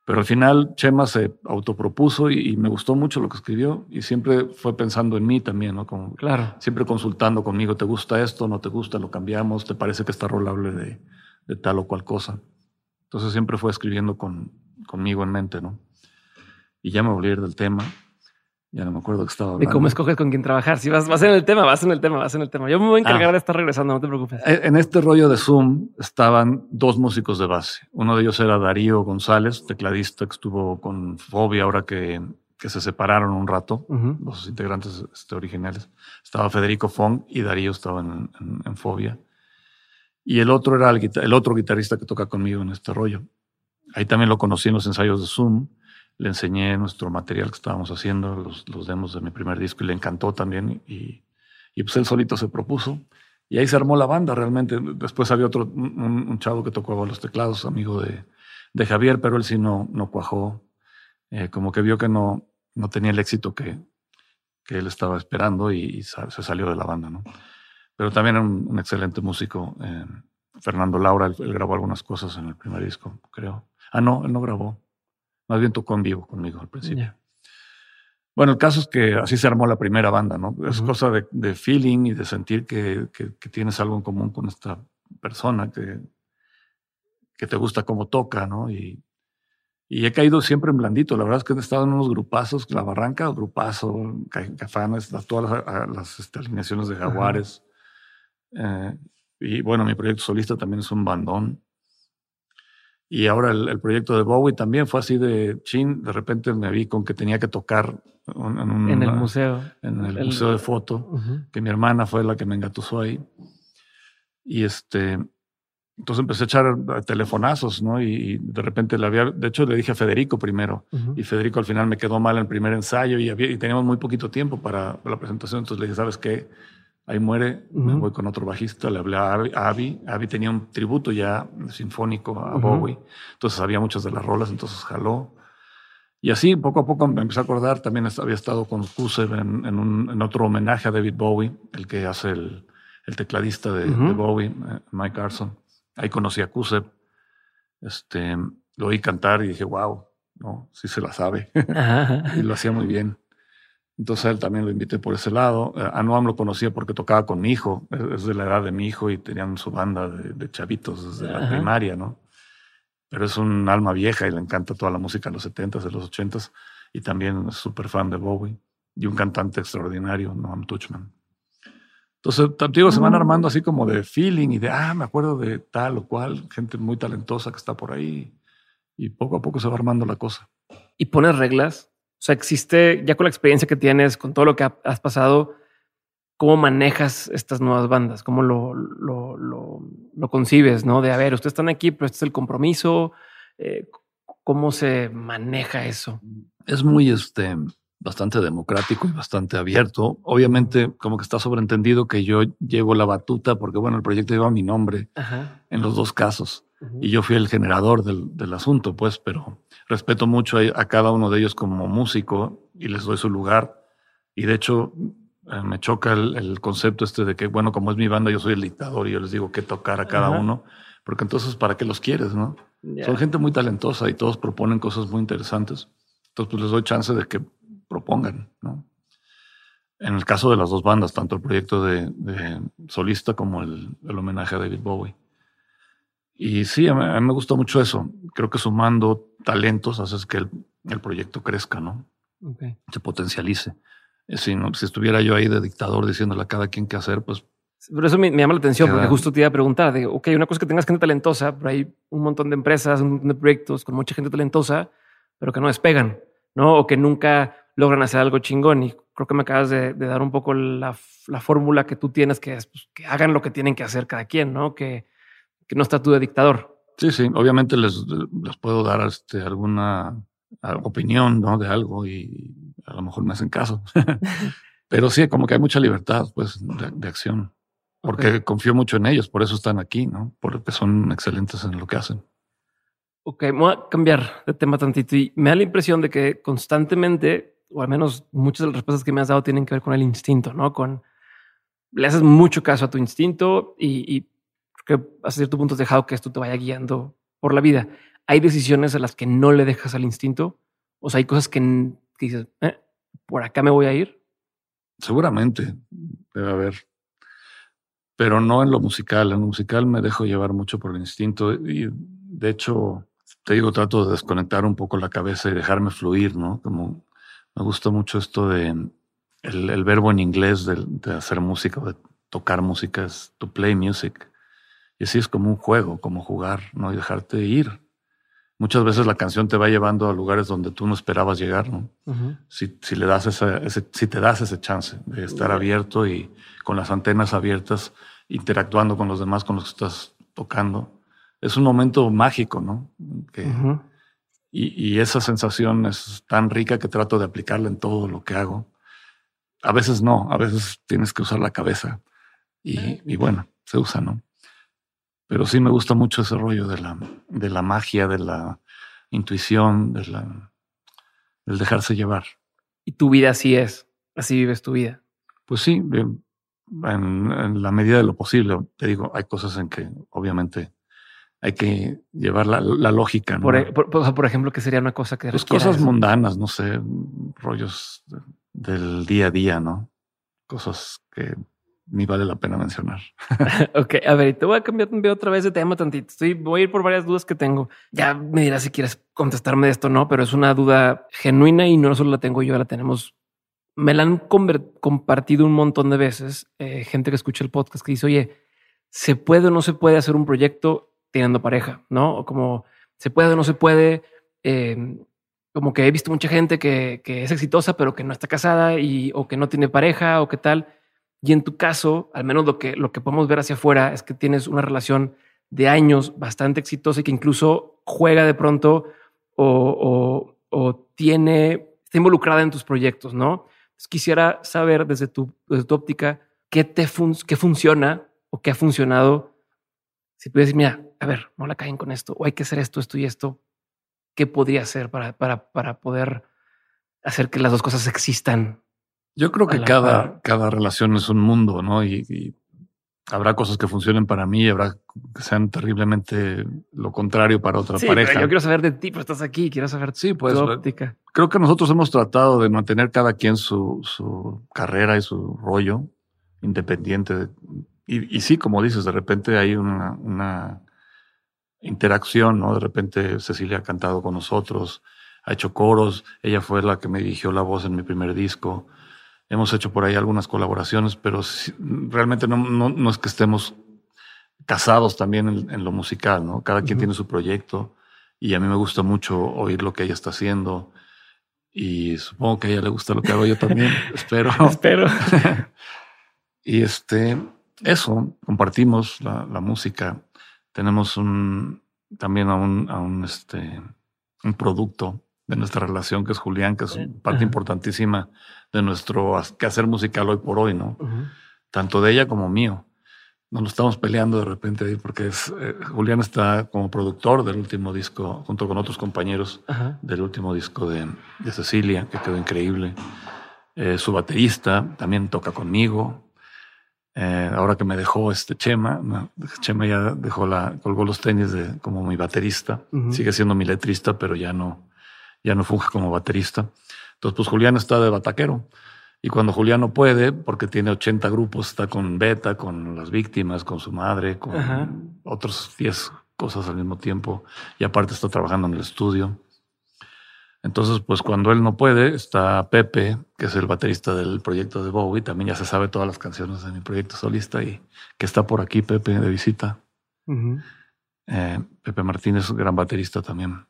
Pero al final Chema se autopropuso y, me gustó mucho lo que escribió y siempre fue pensando en mí también, ¿no? Como claro. Siempre consultando conmigo, ¿te gusta esto? ¿No te gusta? ¿Lo cambiamos? ¿Te parece que está rolable de, de tal o cual cosa? Entonces siempre fue escribiendo con, conmigo en mente, ¿no? Y ya me volví a ir del tema. Ya no me acuerdo que estaba hablando. ¿Y cómo escoges con quién trabajar? Si vas, vas en el tema, vas en el tema, vas en el tema. Yo me voy a encargar ah. de estar regresando, no te preocupes. Eh, en este rollo de Zoom estaban dos músicos de base. Uno de ellos era Darío González, tecladista que estuvo con Fobia ahora que, que se separaron un rato, los integrantes este, originales. Estaba Federico Fong y Darío estaba en, en, Fobia. Y el otro era el, el otro guitarrista que toca conmigo en este rollo. Ahí también lo conocí en los ensayos de Zoom le enseñé nuestro material que estábamos haciendo, los, los demos de mi primer disco, y le encantó también. Y, y, pues él solito se propuso. Y ahí se armó la banda realmente. Después había otro, un, chavo que tocaba los teclados, amigo de, de Javier, pero él sí no, no cuajó. Eh, como que vio que no, no tenía el éxito que, que él estaba esperando y, se salió de la banda, ¿no? Pero también era un, excelente músico. Eh, Fernando Laura, él, grabó algunas cosas en el primer disco, creo. Ah, no, él no grabó. Más bien tocó en vivo conmigo al principio. Bueno, el caso es que así se armó la primera banda, ¿no? Es cosa de, feeling y de sentir que, tienes algo en común con esta persona, que, que te gusta cómo toca, ¿no? Y, he caído siempre en blandito. La verdad es que he estado en unos grupazos, La Barranca, grupazo, Cafanes, todas las, este, alineaciones de Jaguares. Eh, y bueno, mi proyecto solista también es un bandón. Y ahora el, proyecto de Bowie también fue así de chin. De repente me vi con que tenía que tocar en, en el museo. En el, museo de foto, que mi hermana fue la que me engatusó ahí. Y este, entonces empecé a echar telefonazos, ¿no? Y, de repente le había, de hecho le dije a Federico primero, y Federico al final me quedó mal en el primer ensayo y, había, y teníamos muy poquito tiempo para la presentación. Entonces le dije, ¿sabes qué? Ahí muere, me voy con otro bajista, le hablé a Avi. Avi tenía un tributo ya sinfónico a Bowie, entonces había muchas de las rolas, entonces jaló. Y así, poco a poco me empecé a acordar, también había estado con Kusev en, en, otro homenaje a David Bowie, el que hace el, el tecladista de, Bowie, eh, Mike Carson. Ahí conocí a Kusev, este, lo oí cantar y dije, wow, no, sí se la sabe. y lo hacía muy bien. Entonces él también lo invité por ese lado. Eh, a Noam lo conocía porque tocaba con mi hijo, es de la edad de mi hijo y tenían su banda de, chavitos desde la primaria, ¿no? Pero es un alma vieja y le encanta toda la música de los 70s, de los 80s y también es súper fan de Bowie y un cantante extraordinario, Noam Tuchman. Entonces, digo, se van mm. armando así como de feeling y de, ah, me acuerdo de tal o cual, gente muy talentosa que está por ahí y poco a poco se va armando la cosa. ¿Y pones reglas? O sea, existe, ya con la experiencia que tienes, con todo lo que has pasado, ¿cómo manejas estas nuevas bandas? ¿Cómo lo, lo, lo, concibes? ¿no? De, a ver, ustedes están aquí, pero este es el compromiso. Eh, ¿Cómo se maneja eso? Es muy, este, bastante democrático y bastante abierto. Obviamente, como que está sobreentendido que yo llevo la batuta porque, bueno, el proyecto lleva mi nombre en los dos casos y yo fui el generador del, del asunto, pues, pero respeto mucho a, cada uno de ellos como músico y les doy su lugar. Y de hecho, eh, me choca el, concepto este de que, bueno, como es mi banda, yo soy el dictador y yo les digo qué tocar a cada uno, porque entonces, ¿para qué los quieres, no? Son gente muy talentosa y todos proponen cosas muy interesantes. Entonces, pues les doy chance de que propongan, ¿no? En el caso de las dos bandas, tanto el proyecto de, solista como el, homenaje a David Bowie. Y sí, a mí, me gustó mucho eso. Creo que sumando talentos haces que el, proyecto crezca, ¿no? Se potencialice. Si, no, si estuviera yo ahí de dictador diciéndole a cada quien qué hacer, pues pero eso me, llama la atención porque justo te iba a preguntar de, ok, una cosa es que tengas gente talentosa, pero hay un montón de empresas, un montón de proyectos con mucha gente talentosa, pero que no despegan, ¿no? O que nunca logran hacer algo chingón. Y creo que me acabas de, dar un poco la, la, fórmula que tú tienes, que es pues, que hagan lo que tienen que hacer cada quien, ¿no? Que, que no estás tú de dictador. Sí, sí, obviamente les, les puedo dar este, alguna opinión, ¿no? De algo y a lo mejor me hacen caso. pero sí, como que hay mucha libertad, pues, de acción. Porque confío mucho en ellos, por eso están aquí, ¿no? Porque son excelentes en lo que hacen. Ok, voy a cambiar de tema tantito y me da la impresión de que constantemente, o al menos muchas de las respuestas que me has dado tienen que ver con el instinto, ¿no? Con le haces mucho caso a tu instinto y, y que a cierto punto has dejado que esto te vaya guiando por la vida. Hay decisiones a las que no le dejas al instinto. O sea, hay cosas que, dices, eh, por acá me voy a ir. Seguramente debe haber pero no en lo musical. En lo musical me dejo llevar mucho por el instinto y de hecho, te digo, trato de desconectar un poco la cabeza y dejarme fluir, ¿no? Como me gusta mucho esto de el, verbo en inglés de, de, hacer música, de tocar música, es to play music. Y así es como un juego, como jugar, ¿no? Y dejarte ir. Muchas veces la canción te va llevando a lugares donde tú no esperabas llegar, ¿no? si, si, le das ese, si te das ese chance de estar abierto y con las antenas abiertas, interactuando con los demás con los que estás tocando. Es un momento mágico, ¿no? y, y, esa sensación es tan rica que trato de aplicarla en todo lo que hago. A veces no, a veces tienes que usar la cabeza y, y bueno, se usa, ¿no? Pero sí me gusta mucho ese rollo de la, de la magia, de la intuición, de la, del dejarse llevar. Y tu vida así es, así vives tu vida. Pues sí, en, la medida de lo posible. Te digo, hay cosas en que obviamente hay que llevar la, lógica. Por, e, por, ejemplo, que sería una cosa que... Pues cosas mundanas, no sé, rollos del día a día, ¿no? Cosas que ni vale la pena mencionar. ok, a ver, te voy a cambiar otra vez de tema tantito. Estoy, voy a ir por varias dudas que tengo. Ya me dirás si quieres contestarme de esto, no, pero es una duda genuina y no solo la tengo yo, la tenemos. Me la han compartido un montón de veces eh, gente que escucha el podcast que dice, oye, ¿se puede o no se puede hacer un proyecto teniendo pareja? ¿No? O como, ¿se puede o no se puede? Em, como que he visto mucha gente que, que es exitosa, pero que no está casada y o que no tiene pareja o qué tal y en tu caso, al menos lo que, lo que podemos ver hacia afuera es que tienes una relación de años bastante exitosa y que incluso juega de pronto o, tiene, está involucrada en tus proyectos, ¿no? quisiera saber desde tu, desde tu óptica qué, te qué funciona o qué ha funcionado. Si puedes decir, mira, a ver, no la caen con esto, o hay que hacer esto, esto y esto, ¿qué podría hacer para, para, para poder hacer que las dos cosas existan yo creo que cada, cada relación es un mundo, ¿no? Y, habrá cosas que funcionen para mí y habrá que sean terriblemente lo contrario para otra sí, pareja. yo quiero saber de ti, pero estás aquí, quiero saber sí, pues, tu óptica. Creo que nosotros hemos tratado de mantener cada quien su, su carrera y su rollo independiente. Y, y, sí, como dices, de repente hay una, una interacción, ¿no? De repente Cecilia ha cantado con nosotros, ha hecho coros, ella fue la que me dirigió la voz en mi primer disco. Hemos hecho por ahí algunas colaboraciones, pero realmente no, no, es que estemos casados también en, lo musical, ¿no? Cada quien tiene su proyecto y a mí me gusta mucho oír lo que ella está haciendo y supongo que a ella le gusta lo que hago yo también, espero. espero. y este, eso, compartimos la, la música. Tenemos un, también a un, a un, este, un producto de nuestra relación, que es Julián, que es parte importantísima de nuestro quehacer musical hoy por hoy, ¿no? Tanto de ella como mío. Nos lo estamos peleando de repente ahí porque es, eh, Julián está como productor del último disco, junto con otros compañeros del último disco de, de, Cecilia, que quedó increíble. Eh, su baterista también toca conmigo. Eh, ahora que me dejó este Chema, Chema ya dejó la, colgó los tenis de, como mi baterista. Sigue siendo mi letrista, pero ya no, ya no funge como baterista. Entonces, pues Julián está de bataquero Y cuando Julián no puede, porque tiene 80 grupos, está con Beta, con las víctimas, con su madre, con Ajá. otros 10 cosas al mismo tiempo. Y aparte está trabajando en el estudio. Entonces, pues cuando él no puede, está Pepe, que es el baterista del proyecto de Bowie. También ya se sabe todas las canciones de mi proyecto solista y que está por aquí, Pepe, de visita. Eh, Pepe Martínez, gran baterista también.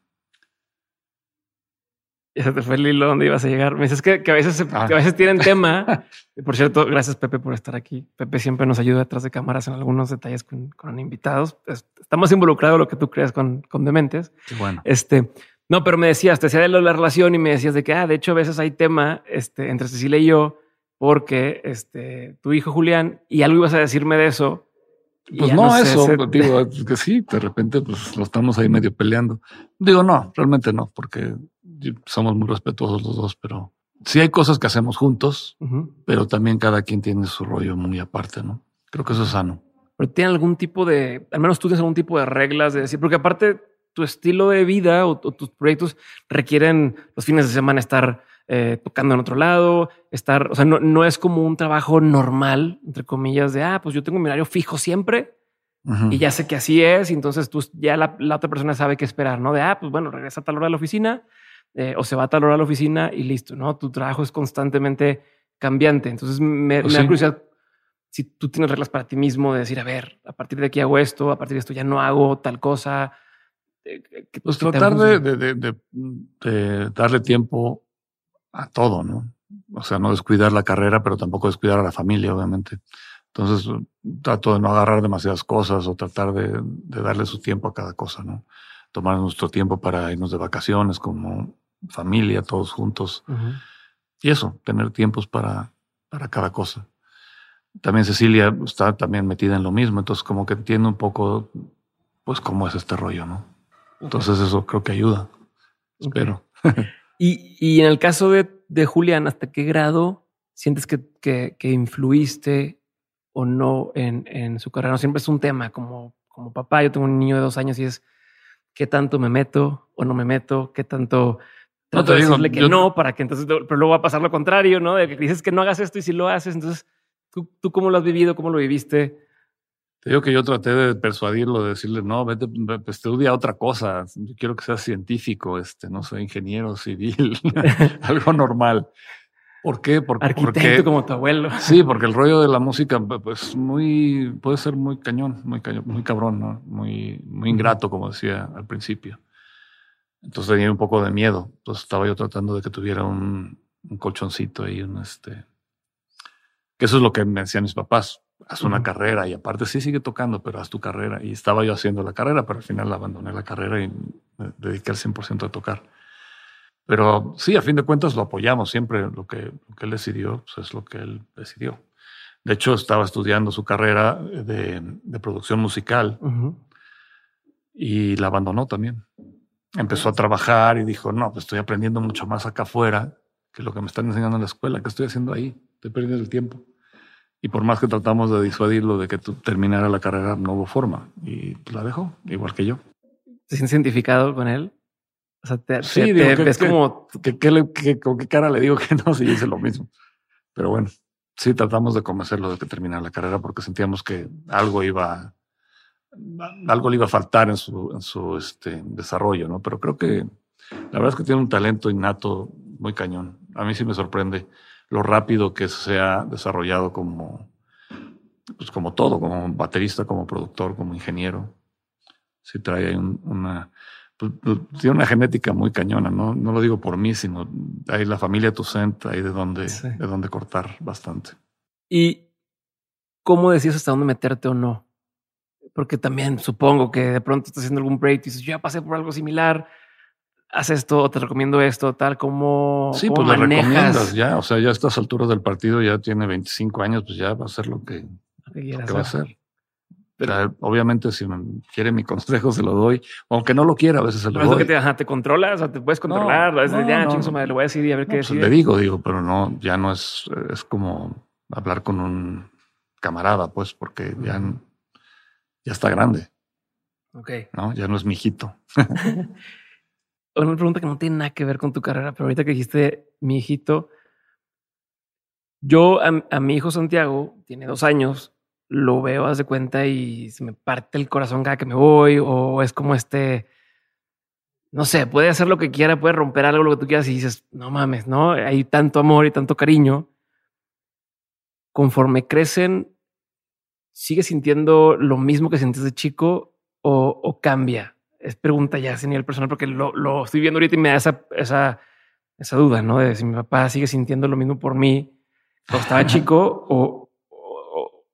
Ya se te fue el hilo donde ibas a llegar. Me dices que, que a veces, se- Ah. que a veces tienen tema. Por cierto, gracias Pepe por estar aquí. Pepe siempre nos ayuda detrás de cámaras en algunos detalles con, con invitados. Es- Está más involucrado lo que tú creas con, con Dementes. Bueno. Este, no, pero me decías, te decía de la relación y me decías de que, ah, de hecho, a veces hay tema este, entre Cecilia y yo, porque este, tu hijo Julián, y algo ibas a decirme de eso. Pues no, sé, eso, se- digo, es que sí, de repente pues lo estamos ahí medio peleando. Digo, no, realmente no, porque somos muy respetuosos los dos, pero sí hay cosas que hacemos juntos, Ujú. pero también cada quien tiene su rollo muy aparte, ¿no? Creo que eso es sano. Pero tiene algún tipo de, al menos tú tienes algún tipo de reglas de decir, porque aparte tu estilo de vida o, o tus proyectos requieren los fines de semana estar eh, tocando en otro lado, estar, o sea, no, no es como un trabajo normal, entre comillas, de, ah, pues yo tengo mi horario fijo siempre Ujú. y ya sé que así es, y entonces tú ya la, la otra persona sabe qué esperar, ¿no? De, ah, pues bueno, regresa a tal hora a la oficina eh, o se va a tal hora a la oficina y listo, ¿no? Tu trabajo es constantemente cambiante. Entonces me, me da curiosidad si tú tienes reglas para ti mismo de decir, a ver, a partir de aquí hago esto, a partir de esto ya no hago tal cosa. eh, que- Pues que tratar de, de- de- de- de darle tiempo a todo, ¿no? O sea, no descuidar la carrera, pero tampoco descuidar a la familia, obviamente. Entonces, trato de no agarrar demasiadas cosas o tratar de darle su tiempo a cada cosa, ¿no? Tomar nuestro tiempo para irnos de vacaciones como familia, todos juntos. Y eso, tener tiempos para, para cada cosa. También Cecilia está también metida en lo mismo, entonces como que entiende un poco, pues, cómo es este rollo, ¿no? Entonces eso creo que ayuda. Espero. Y, y en el caso de, de Julián, ¿hasta qué grado sientes que, que, que influiste o no en, en su carrera? No siempre es un tema como, como papá. Yo tengo un niño de dos años y es qué tanto me meto o no me meto, qué tanto No, te de digo, decirle que yo- no para que entonces, pero luego va a pasar lo contrario, ¿no? De que dices que no hagas esto y si lo haces, entonces tú, tú cómo lo has vivido, cómo lo viviste. Te digo que yo traté de persuadirlo, de decirle, no, vete, ve- pues, estudia otra cosa. Yo quiero que seas científico, este, no sé, ingeniero civil, algo normal. ¿Por qué? Porque, Arquitecto porque como tu abuelo. sí, porque el rollo de la música, pues muy, puede ser muy cañón, muy cañón, muy cabrón, ¿no? Muy, muy ingrato, como decía al principio. Entonces tenía un poco de miedo. Entonces estaba yo tratando de que tuviera un, un colchoncito ahí, un este. Que eso es lo que me decían mis papás. Haz una carrera y aparte sí sigue tocando, pero haz tu carrera. Y estaba yo haciendo la carrera, pero al final abandoné la carrera y me dediqué al 100% a tocar. Pero sí, a fin de cuentas lo apoyamos siempre. Lo que, lo que él decidió, pues es lo que él decidió. De hecho, estaba estudiando su carrera de, de producción musical Ujú. y la abandonó también. Empezó a trabajar y dijo, no, pues estoy aprendiendo mucho más acá afuera que lo que me están enseñando en la escuela. ¿Qué estoy haciendo ahí? Estoy perdiendo el tiempo. Y por más que tratamos de disuadirlo de que tú terminara la carrera, no hubo forma. Y la dejó, igual que yo. ¿Te sientes identificado con él? O sea, te, Sí, te- digo, te que- ves que- como ¿Qué, qué le- qué- ¿Con qué cara le digo que no? Si hice lo mismo. Pero bueno, sí tratamos de convencerlo de que terminara la carrera porque sentíamos que algo iba, algo le iba a faltar en su, en su este, desarrollo, ¿no? Pero creo que la verdad es que tiene un talento innato muy cañón. A mí sí me sorprende lo rápido que se ha desarrollado como, pues como todo, como baterista, como productor, como ingeniero. Sí trae ahí un- una, pues, tiene una genética muy cañona, ¿no? No lo digo por mí, sino hay la familia Toussaint, hay de donde, Sí. de donde cortar bastante. ¿Y cómo decías hasta dónde meterte o no? Porque también supongo que de pronto estás haciendo algún break y dices, yo ya pasé por algo similar, haz esto, o te recomiendo esto, tal, como Sí, pues le manejas recomiendas ya, o sea, ya a estas alturas del partido ya tiene 25 años, pues ya va a hacer lo que, lo que lo que va a hacer. hacer. Pero obviamente si quiere mi consejo se lo doy, aunque no lo quiera, a veces se lo Pero es lo doy. que te, ajá, te controlas, o te puedes controlar, es de, no, ya, no, no. madre, le voy a decir y a ver No, qué pues, decide. le digo, digo, pero no, ya no es, es como hablar con un camarada, pues, porque ya, ya está grande, Ok. ¿no? Ya no es mi hijito. Una pregunta que no tiene nada que ver con tu carrera, pero ahorita que dijiste mi hijito, Yo a, mi hijo Santiago, tiene dos años, lo veo, haz de cuenta, y se me parte el corazón cada que me voy, o es como este, no sé, puede hacer lo que quiera, puede romper algo, lo que tú quieras, y dices, no mames, no, hay tanto amor y tanto cariño. Conforme crecen, ¿sigue sintiendo lo mismo que sientes de chico o, cambia? Es pregunta ya a nivel personal, porque lo, lo, estoy viendo ahorita y me da esa, esa, esa duda, ¿no? De si mi papá sigue sintiendo lo mismo por mí cuando estaba chico o,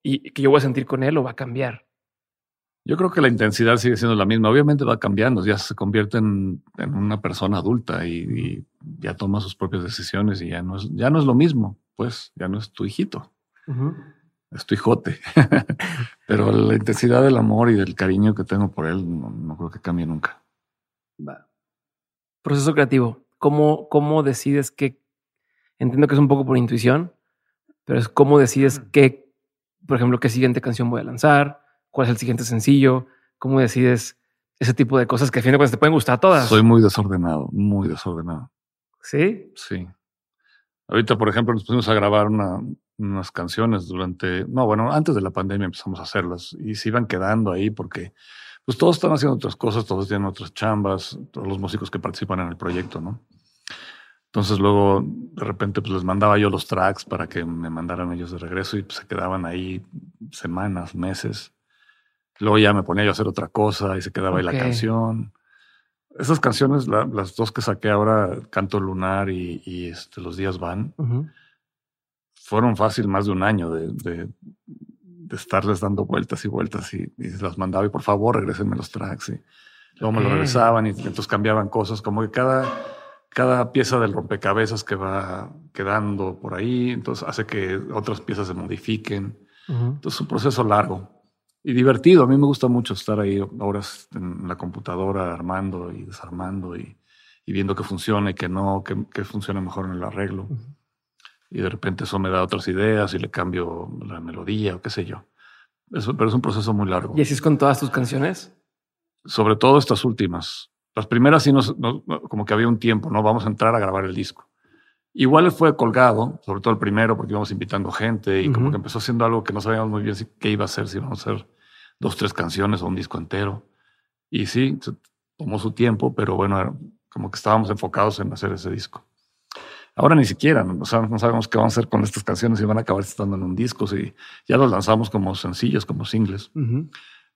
y que yo voy a sentir con él o va a cambiar. Yo creo que la intensidad sigue siendo la misma. Obviamente va cambiando, ya se convierte en, una persona adulta y, ya toma sus propias decisiones y ya no es, ya no es lo mismo. Pues ya no es tu hijito, es tu hijote. Pero la intensidad del amor y del cariño que tengo por él no, creo que cambie nunca. Proceso creativo. ¿Cómo, ¿Cómo decides que? Entiendo que es un poco por intuición, pero es cómo decides qué, por ejemplo, qué siguiente canción voy a lanzar, cuál es el siguiente sencillo, cómo decides ese tipo de cosas que a fin de cuentas te pueden gustar a todas. Soy muy desordenado, muy desordenado. ¿Sí? Sí. Ahorita, por ejemplo, nos pusimos a grabar unas canciones durante, no, bueno, antes de la pandemia empezamos a hacerlas y se iban quedando ahí porque pues todos están haciendo otras cosas, todos tienen otras chambas, todos los músicos que participan en el proyecto, ¿no? Entonces luego de repente pues les mandaba yo los tracks para que me mandaran ellos de regreso y pues, se quedaban ahí semanas, meses. Luego ya me ponía yo a hacer otra cosa y se quedaba ahí la canción. Esas canciones, las dos que saqué ahora, Canto Lunar y, este, Los Días Van, fueron fácil más de un año de, estarles dando vueltas y vueltas y, las mandaba y por favor regresenme los tracks. Y luego me lo regresaban y entonces cambiaban cosas, como que cada, cada pieza del rompecabezas que va quedando por ahí, entonces hace que otras piezas se modifiquen. Entonces es un proceso largo y divertido. A mí me gusta mucho estar ahí horas en la computadora armando y desarmando y, viendo que funciona y que no, que, que funciona mejor en el arreglo. Y de repente eso me da otras ideas y le cambio la melodía o qué sé yo. Eso, pero es un proceso muy largo. ¿Y así es con todas tus canciones? Sobre todo estas últimas. Las primeras sí nos, como que había un tiempo, ¿no? Vamos a entrar a grabar el disco. Igual fue colgado, sobre todo el primero, porque íbamos invitando gente y como que empezó haciendo algo que no sabíamos muy bien si, qué iba a hacer, si íbamos a hacer dos, tres canciones o un disco entero. Y sí, tomó su tiempo, pero bueno, como que estábamos enfocados en hacer ese disco. Ahora ni siquiera, no, sabemos qué vamos a hacer con estas canciones, si van a acabar estando en un disco, si ya los lanzamos como sencillos, como singles.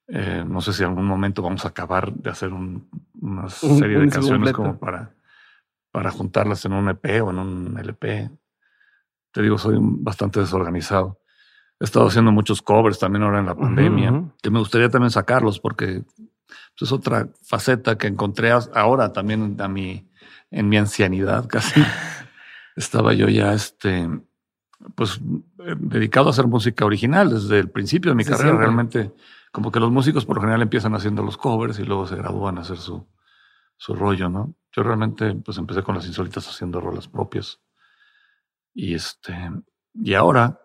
Eh, no sé si en algún momento vamos a acabar de hacer una serie de canciones como para para juntarlas en un EP o en un LP. Te digo, soy bastante desorganizado. He estado haciendo muchos covers también ahora en la pandemia, que me gustaría también sacarlos porque pues, es otra faceta que encontré ahora también a mi, en mi ancianidad casi. Estaba yo ya este, pues eh, dedicado a hacer música original desde el principio de mi carrera. Realmente, como que los músicos por lo general empiezan haciendo los covers y luego se gradúan a hacer su, su rollo, ¿no? Yo realmente pues empecé con las insólitas haciendo rolas propias. Y este, y ahora,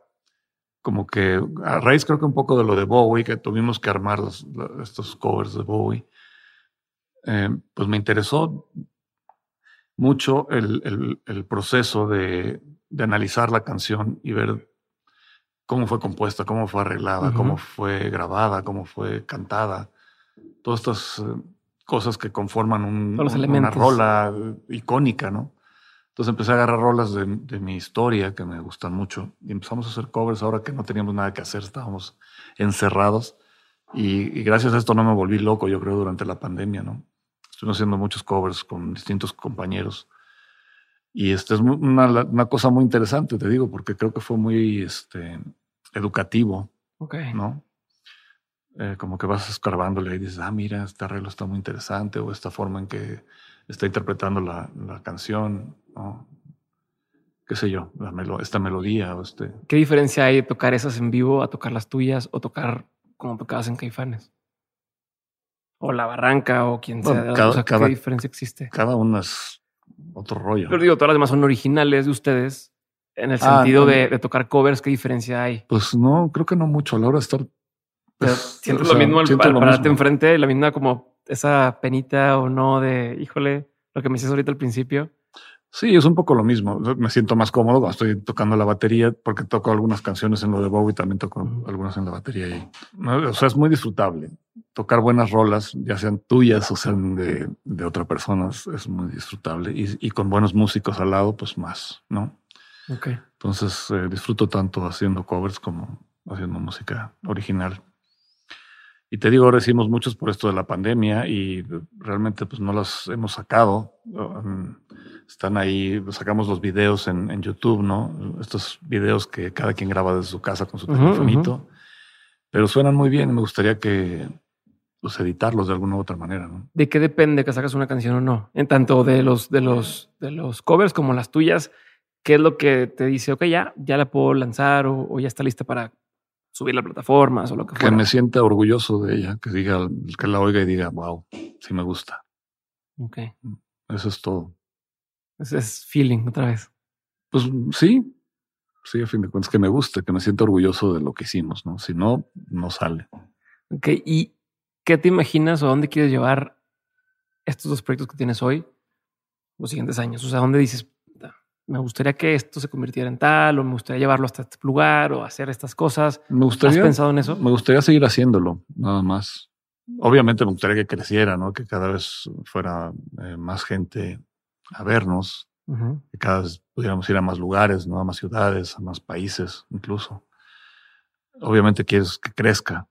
como que a raíz creo que un poco de lo de Bowie, que tuvimos que armar estos covers de Bowie, eh, pues me interesó mucho el, el, proceso de, de, analizar la canción y ver cómo fue compuesta, cómo fue arreglada, cómo fue grabada, cómo fue cantada. Todas estas eh, cosas que conforman una rola icónica, ¿no? Entonces empecé a agarrar rolas de, mi historia que me gustan mucho y empezamos a hacer covers ahora que no teníamos nada que hacer, estábamos encerrados y, gracias a esto no me volví loco, yo creo, durante la pandemia, ¿no? Estuve haciendo muchos covers con distintos compañeros y este es una, una, cosa muy interesante, te digo, porque creo que fue muy este, educativo, okay. ¿no? Eh, como que vas escarbándole y dices, ah, mira, este arreglo está muy interesante, o esta forma en que está interpretando la, la canción, ¿no? qué sé yo, la esta melodía o este... ¿Qué diferencia hay de tocar esas en vivo a tocar las tuyas o tocar como tocabas en Caifanes? O La Barranca o quien sea. ¿Qué diferencia existe? Cada una es otro rollo. Pero digo, todas las demás son originales de ustedes. En el ah, sentido de, de, tocar covers, ¿qué diferencia hay? Pues no, creo que no mucho. A la hora de estar pues, siento lo mismo al, pararte enfrente, la misma como esa penita o no de, híjole, lo que me dices ahorita al principio. Sí, es un poco lo mismo. Me siento más cómodo cuando estoy tocando la batería porque toco algunas canciones en lo de Bowie, también toco algunas en la batería. Y, o sea, es muy disfrutable. Tocar buenas rolas, ya sean tuyas o sean de, de otra persona, es muy disfrutable. Y, y, con buenos músicos al lado, pues más, ¿no? Ok. Entonces eh, disfruto tanto haciendo covers como haciendo música original. Y te digo, ahora hicimos muchos por esto de la pandemia y realmente pues no los hemos sacado. Um, están ahí, sacamos los videos en, YouTube, ¿no? Estos videos que cada quien graba desde su casa con su telefonito. Pero suenan muy bien y me gustaría que pues, editarlos de alguna u otra manera, ¿no? ¿De qué depende que sacas una canción o no? En tanto de los, de los, de los covers como las tuyas, ¿qué es lo que te dice, ok, ya, ya la puedo lanzar o ya está lista para subir las plataformas o lo que fuera. Que me sienta orgulloso de ella, que diga, que la oiga y diga, wow, sí me gusta. Ok. Eso es todo. Ese es feeling otra vez. Pues sí, sí, a fin de cuentas, que me guste, que me sienta orgulloso de lo que hicimos, ¿no? Si no, no sale. Ok, ¿y qué te imaginas o dónde quieres llevar estos dos proyectos que tienes hoy los siguientes años? O sea, ¿dónde dices, me gustaría que esto se convirtiera en tal, o me gustaría llevarlo hasta este lugar, o hacer estas cosas. Me gustaría, ¿Has pensado en eso? Me gustaría seguir haciéndolo, nada más. Obviamente me gustaría que creciera, ¿no? Que cada vez fuera eh, más gente a vernos, que cada vez pudiéramos ir a más lugares, ¿no? A más ciudades, a más países, incluso. Obviamente quieres que crezca.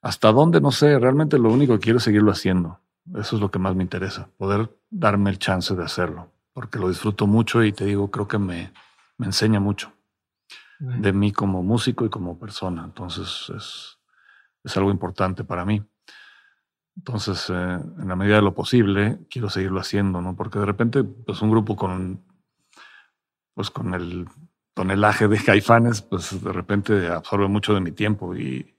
¿Hasta dónde? No sé. Realmente lo único que quiero es seguirlo haciendo. Eso es lo que más me interesa, poder darme el chance de hacerlo porque lo disfruto mucho y te digo, creo que me, me enseña mucho de mí como músico y como persona. Entonces es, es algo importante para mí. Entonces, eh, en la medida de lo posible, quiero seguirlo haciendo, ¿no? Porque de repente, pues un grupo con, pues con el tonelaje de caifanes, pues de repente absorbe mucho de mi tiempo. Y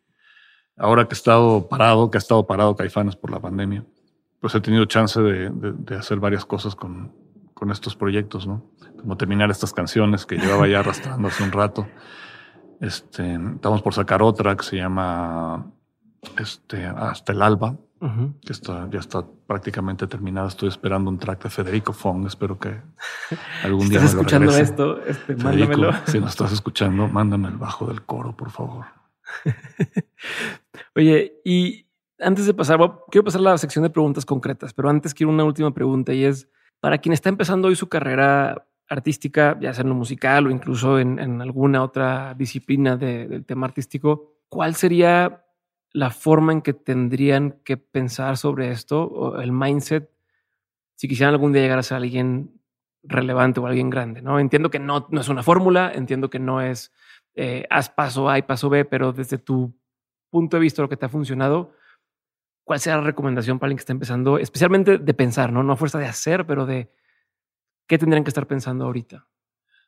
ahora que he estado parado, que ha estado parado caifanes por la pandemia, pues he tenido chance de, hacer varias cosas con, con estos proyectos, ¿no? Como terminar estas canciones que llevaba ya arrastrando hace un rato. Este, estamos por sacar otra que se llama este, Hasta el Alba, que está, ya está prácticamente terminada. Estoy esperando un track de Federico Fong. Espero que algún día. ¿Estás escuchando esto? Este, mándamelo. Si nos estás escuchando, mándame el bajo del coro, por favor. Oye, y antes de pasar, quiero pasar a la sección de preguntas concretas, pero antes quiero una última pregunta y es para quien está empezando hoy su carrera artística, ya sea en lo musical o incluso en, alguna otra disciplina del tema artístico, ¿cuál sería la forma en que tendrían que pensar sobre esto o el mindset si quisieran algún día llegar a ser alguien relevante o alguien grande? No entiendo que no, no es una fórmula, entiendo que no es eh, haz paso A y paso B, pero desde tu punto de vista, lo que te ha funcionado, ¿cuál sea la recomendación para alguien que está empezando, especialmente de pensar, no, no a fuerza de hacer, pero de qué tendrían que estar pensando ahorita?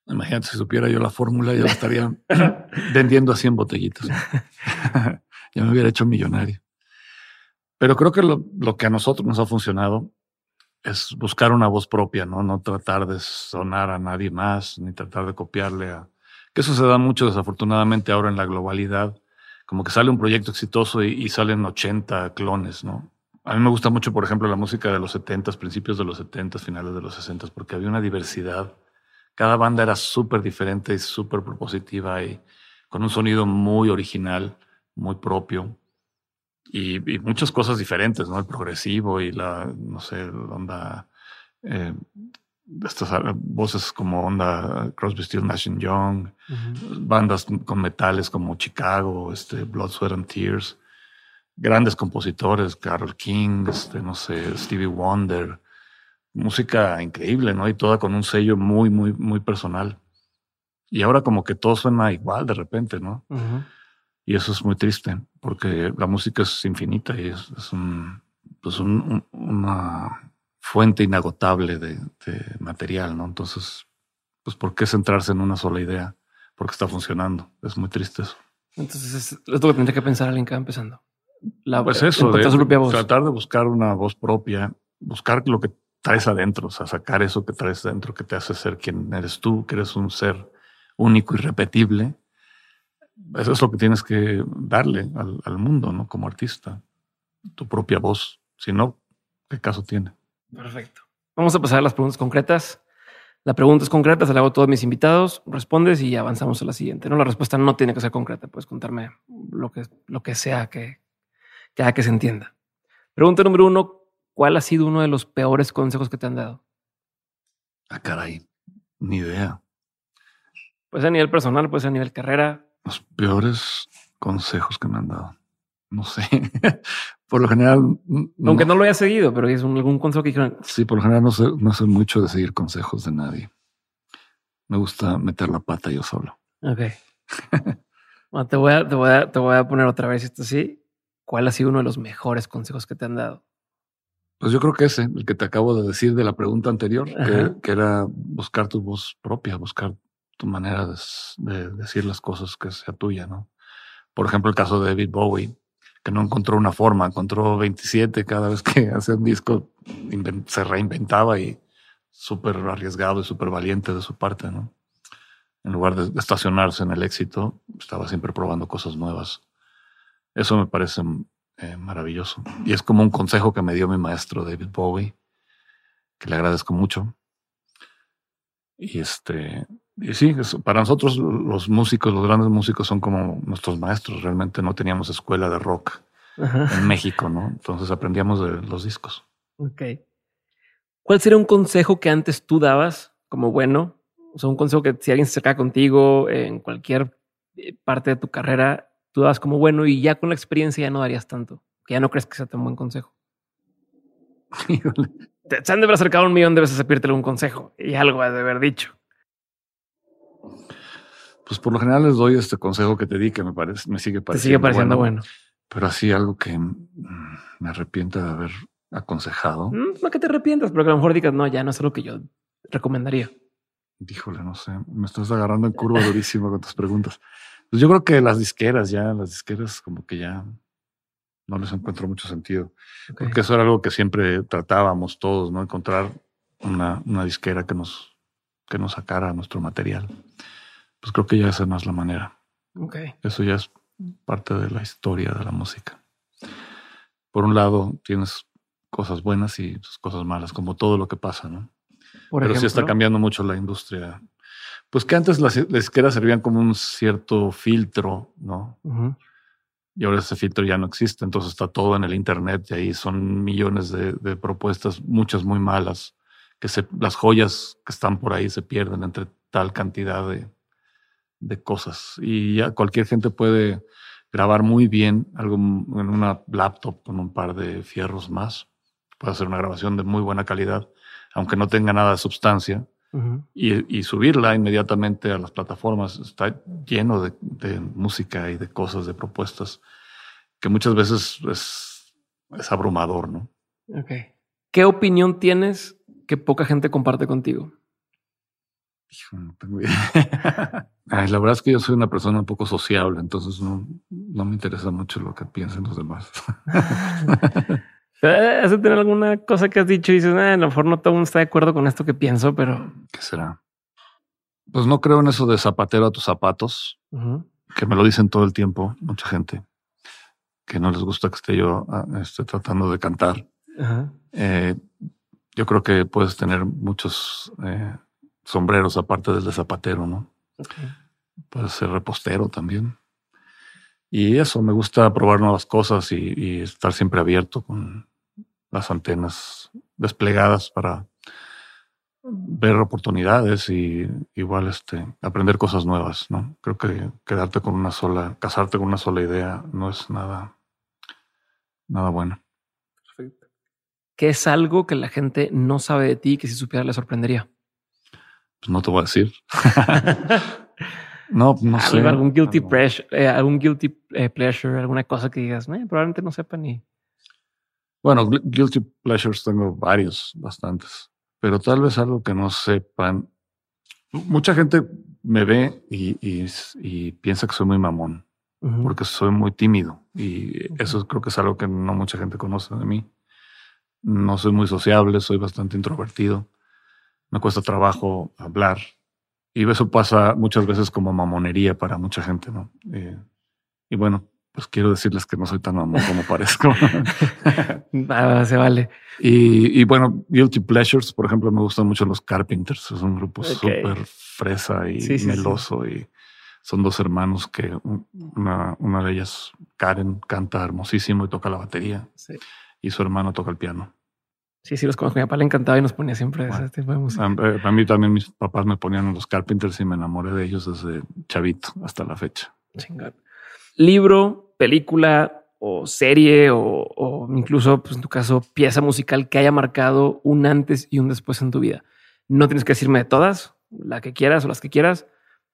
Imagínate, si supiera yo la fórmula, ya la estaría vendiendo a 100 botellitas. ya me hubiera hecho millonario. Pero creo que lo, lo, que a nosotros nos ha funcionado es buscar una voz propia, ¿no? No tratar de sonar a nadie más, ni tratar de copiarle a... Que eso se da mucho desafortunadamente ahora en la globalidad como que sale un proyecto exitoso y, salen 80 clones, ¿no? A mí me gusta mucho, por ejemplo, la música de los 70, principios de los 70, finales de los 60, porque había una diversidad. Cada banda era súper diferente y súper propositiva y con un sonido muy original, muy propio. Y, muchas cosas diferentes, ¿no? El progresivo y la, no sé, la onda eh, estas voces como onda Crosby, Still, Nash Young, bandas con metales como Chicago, este, Blood, Sweat and Tears, grandes compositores, Carol King, este, no sé, Stevie Wonder, música increíble, ¿no? Y toda con un sello muy, muy, muy personal. Y ahora como que todo suena igual de repente, ¿no? Y eso es muy triste, porque la música es infinita y es, un, pues un, una fuente inagotable de, material, ¿no? Entonces, pues, ¿por qué centrarse en una sola idea? Porque está funcionando. Es muy triste eso. Entonces, es lo que tendría que pensar alguien que va empezando. La, pues eso, de, su propia voz. tratar de buscar una voz propia, buscar lo que traes adentro, o sea, sacar eso que traes adentro que te hace ser quien eres tú, que eres un ser único y repetible. Eso es lo que tienes que darle al, al mundo, ¿no? Como artista, tu propia voz. Si no, ¿qué caso tiene? Perfecto. Vamos a pasar a las preguntas concretas. La pregunta es concreta, se la hago a todos mis invitados, respondes y avanzamos a la siguiente. No, la respuesta no tiene que ser concreta, puedes contarme lo que, lo que sea que, que haga que se entienda. Pregunta número uno, ¿cuál ha sido uno de los peores consejos que te han dado? Ah, caray, ni idea. Puede ser a nivel personal, puede ser a nivel carrera. Los peores consejos que me han dado. No sé. por lo general. Aunque no, lo haya seguido, pero es algún consejo que dijeron. Sí, por lo general no sé, no sé mucho de seguir consejos de nadie. Me gusta meter la pata yo solo. Ok. te, voy a, te, voy a, te voy a poner otra vez esto así. ¿Cuál ha sido uno de los mejores consejos que te han dado? Pues yo creo que ese, el que te acabo de decir de la pregunta anterior, que, que, era buscar tu voz propia, buscar tu manera de, de, decir las cosas que sea tuya, ¿no? Por ejemplo, el caso de David Bowie, que no encontró una forma, encontró 27 cada vez que hacía un disco, se reinventaba y súper arriesgado y súper valiente de su parte, ¿no? En lugar de estacionarse en el éxito, estaba siempre probando cosas nuevas. Eso me parece eh, maravilloso. Y es como un consejo que me dio mi maestro David Bowie, que le agradezco mucho. Y este, y sí, para nosotros los músicos, los grandes músicos son como nuestros maestros. Realmente no teníamos escuela de rock en México, ¿no? Entonces aprendíamos de los discos. Ok. ¿Cuál sería un consejo que antes tú dabas como bueno? O sea, un consejo que si alguien se acerca contigo en cualquier eh, parte de tu carrera, tú dabas como bueno y ya con la experiencia ya no darías tanto. Que ya no crees que sea tan buen consejo. Te, han de haber acercado un millón de veces a pedirte un consejo y algo has de haber dicho. Pues por lo general les doy este consejo que te di que me parece, me sigue pareciendo. Te sigue pareciendo bueno. Pero así algo que me arrepiento de haber aconsejado. Mm, no que te arrepientas, pero que a lo mejor digas, no, ya no es algo que yo recomendaría. Díjole, no sé, me estás agarrando en curva durísimo con tus preguntas. Pues yo creo que las disqueras ya, las disqueras como que ya no les encuentro mucho sentido. Porque eso era algo que siempre tratábamos todos, ¿no? Encontrar una, una disquera que nos, que nos sacara nuestro material pues creo que ya esa no es la manera. Okay. Eso ya es parte de la historia de la música. Por un lado, tienes cosas buenas y cosas malas, como todo lo que pasa, ¿no? Pero sí está cambiando mucho la industria. Pues que antes las disqueras servían como un cierto filtro, ¿no? Y ahora ese filtro ya no existe, entonces está todo en el Internet y ahí son millones de, de propuestas, muchas muy malas, que se, las joyas que están por ahí se pierden entre tal cantidad de, de cosas y ya cualquier gente puede grabar muy bien algo en una laptop con un par de fierros más. Puede hacer una grabación de muy buena calidad, aunque no tenga nada de sustancia. y, subirla inmediatamente a las plataformas. Está lleno de, música y de cosas, de propuestas, que muchas veces es, es abrumador, ¿no? Ok. ¿Qué opinión tienes que poca gente comparte contigo? Hijo, no tengo idea. la verdad es que yo soy una persona un poco sociable, entonces no, no me interesa mucho lo que piensen los demás. ¿Has de tener alguna cosa que has dicho y dices, ah, a lo mejor no todo el mundo está de acuerdo con esto que pienso, pero. ¿Qué será? Pues no creo en eso de zapatero a tus zapatos, que me lo dicen todo el tiempo, mucha gente, que no les gusta que esté yo ah, esté tratando de cantar. Eh, yo creo que puedes tener muchos eh, sombreros aparte del de zapatero, ¿no? Puede ser repostero también. Y eso, me gusta probar nuevas cosas y, estar siempre abierto con las antenas desplegadas para ver oportunidades y igual este aprender cosas nuevas, ¿no? Creo que quedarte con una sola, casarte con una sola idea no es nada, nada bueno. ¿Qué es algo que la gente no sabe de ti que si supiera le sorprendería? Pues no te voy a decir. no, no sé. Algún guilty pleasure, eh, algún guilty eh, pleasure, alguna cosa que digas, eh, probablemente no sepan ni. Bueno, guilty pleasures tengo varios, bastantes, pero tal vez algo que no sepan. Mucha gente me ve y, y, piensa que soy muy mamón, porque soy muy tímido y eso creo que es algo que no mucha gente conoce de mí. No soy muy sociable, soy bastante introvertido me cuesta trabajo hablar. Y eso pasa muchas veces como mamonería para mucha gente, ¿no? Eh, y bueno, pues quiero decirles que no soy tan mamón como parezco. Nada, se vale. Y, y, bueno, Guilty Pleasures, por ejemplo, me gustan mucho los Carpenters. Es un grupo súper fresa y meloso. Y son dos hermanos que una, una, de ellas, Karen, canta hermosísimo y toca la batería. Y su hermano toca el piano. Sí, sí, los conozco. Mi papá le encantaba y nos ponía siempre ese tipo de música. A, mí también mis papás me ponían los Carpenters y me enamoré de ellos desde chavito hasta la fecha. Chingón. Libro, película o serie o, incluso, pues en tu caso, pieza musical que haya marcado un antes y un después en tu vida. No tienes que decirme de todas, la que quieras o las que quieras,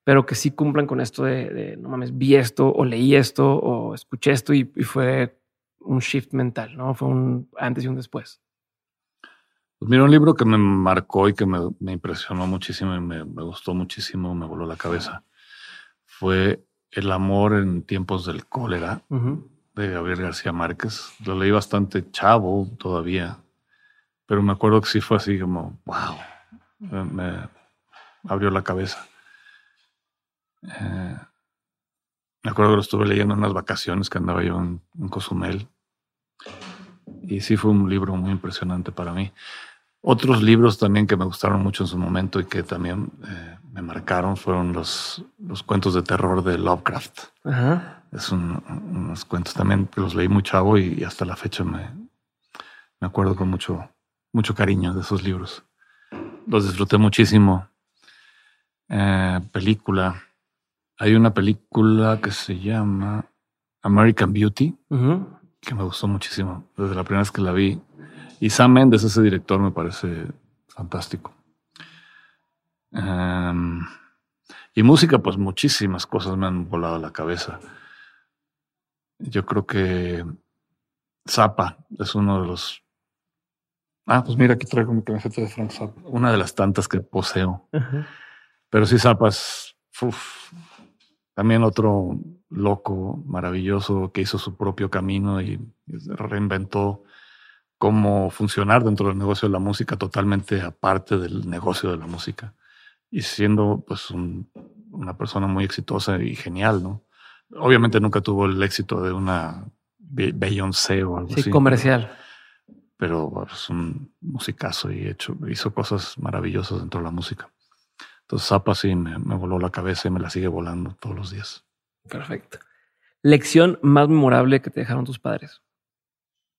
pero que sí cumplan con esto de, no mames, vi esto o leí esto o escuché esto y, y fue un shift mental, ¿no? Fue un antes y un después. Pues mira, un libro que me marcó y que me, impresionó muchísimo y me, gustó muchísimo, me voló la cabeza, fue El amor en tiempos del cólera de Gabriel García Márquez. Lo leí bastante chavo todavía, pero me acuerdo que sí fue así como, wow, me, abrió la cabeza. Eh, me acuerdo que lo estuve leyendo en unas vacaciones que andaba yo en, en Cozumel. Y sí fue un libro muy impresionante para mí. Otros libros también que me gustaron mucho en su momento y que también eh, me marcaron fueron los, los cuentos de terror de Lovecraft. Es unos cuentos también que los leí muy chavo y, hasta la fecha me, me acuerdo con mucho, mucho cariño de esos libros. Los disfruté muchísimo. Eh, película. Hay una película que se llama American Beauty, que me gustó muchísimo. Desde la primera vez que la vi, y Sam Mendes, ese director, me parece fantástico. Em, y música, pues muchísimas cosas me han volado a la cabeza. Yo creo que Zappa es uno de los. Ah, pues mira, aquí traigo mi camiseta de Frank Zappa, una de las tantas que poseo. Pero sí, Zappa es también otro loco maravilloso que hizo su propio camino y reinventó cómo funcionar dentro del negocio de la música totalmente aparte del negocio de la música y siendo pues una persona muy exitosa y genial, ¿no? Obviamente nunca tuvo el éxito de una Beyoncé o algo sí, comercial. Pero es pues, un musicazo y hecho, hizo cosas maravillosas dentro de la música. Entonces Zappa sí me, me voló la cabeza y me la sigue volando todos los días. Perfecto. Lección más memorable que te dejaron tus padres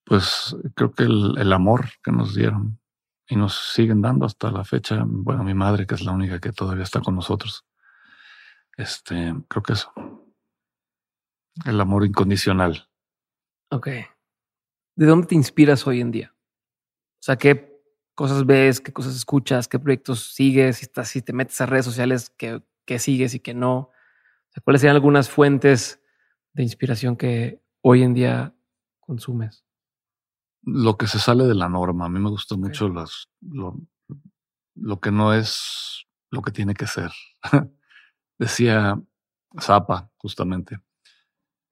pues creo que el, amor que nos dieron y nos siguen dando hasta la fecha. Bueno, mi madre, que es la única que todavía está con nosotros. Este, creo que eso. El amor incondicional. Ok. ¿De dónde te inspiras hoy en día? O sea, ¿qué cosas ves, qué cosas escuchas, qué proyectos sigues? Si, estás, si te metes a redes sociales, ¿qué, sigues y qué no? ¿Cuáles serían algunas fuentes de inspiración que hoy en día consumes? Lo que se sale de la norma. A mí me gusta mucho las, lo, lo, que no es lo que tiene que ser. Decía Zappa, justamente,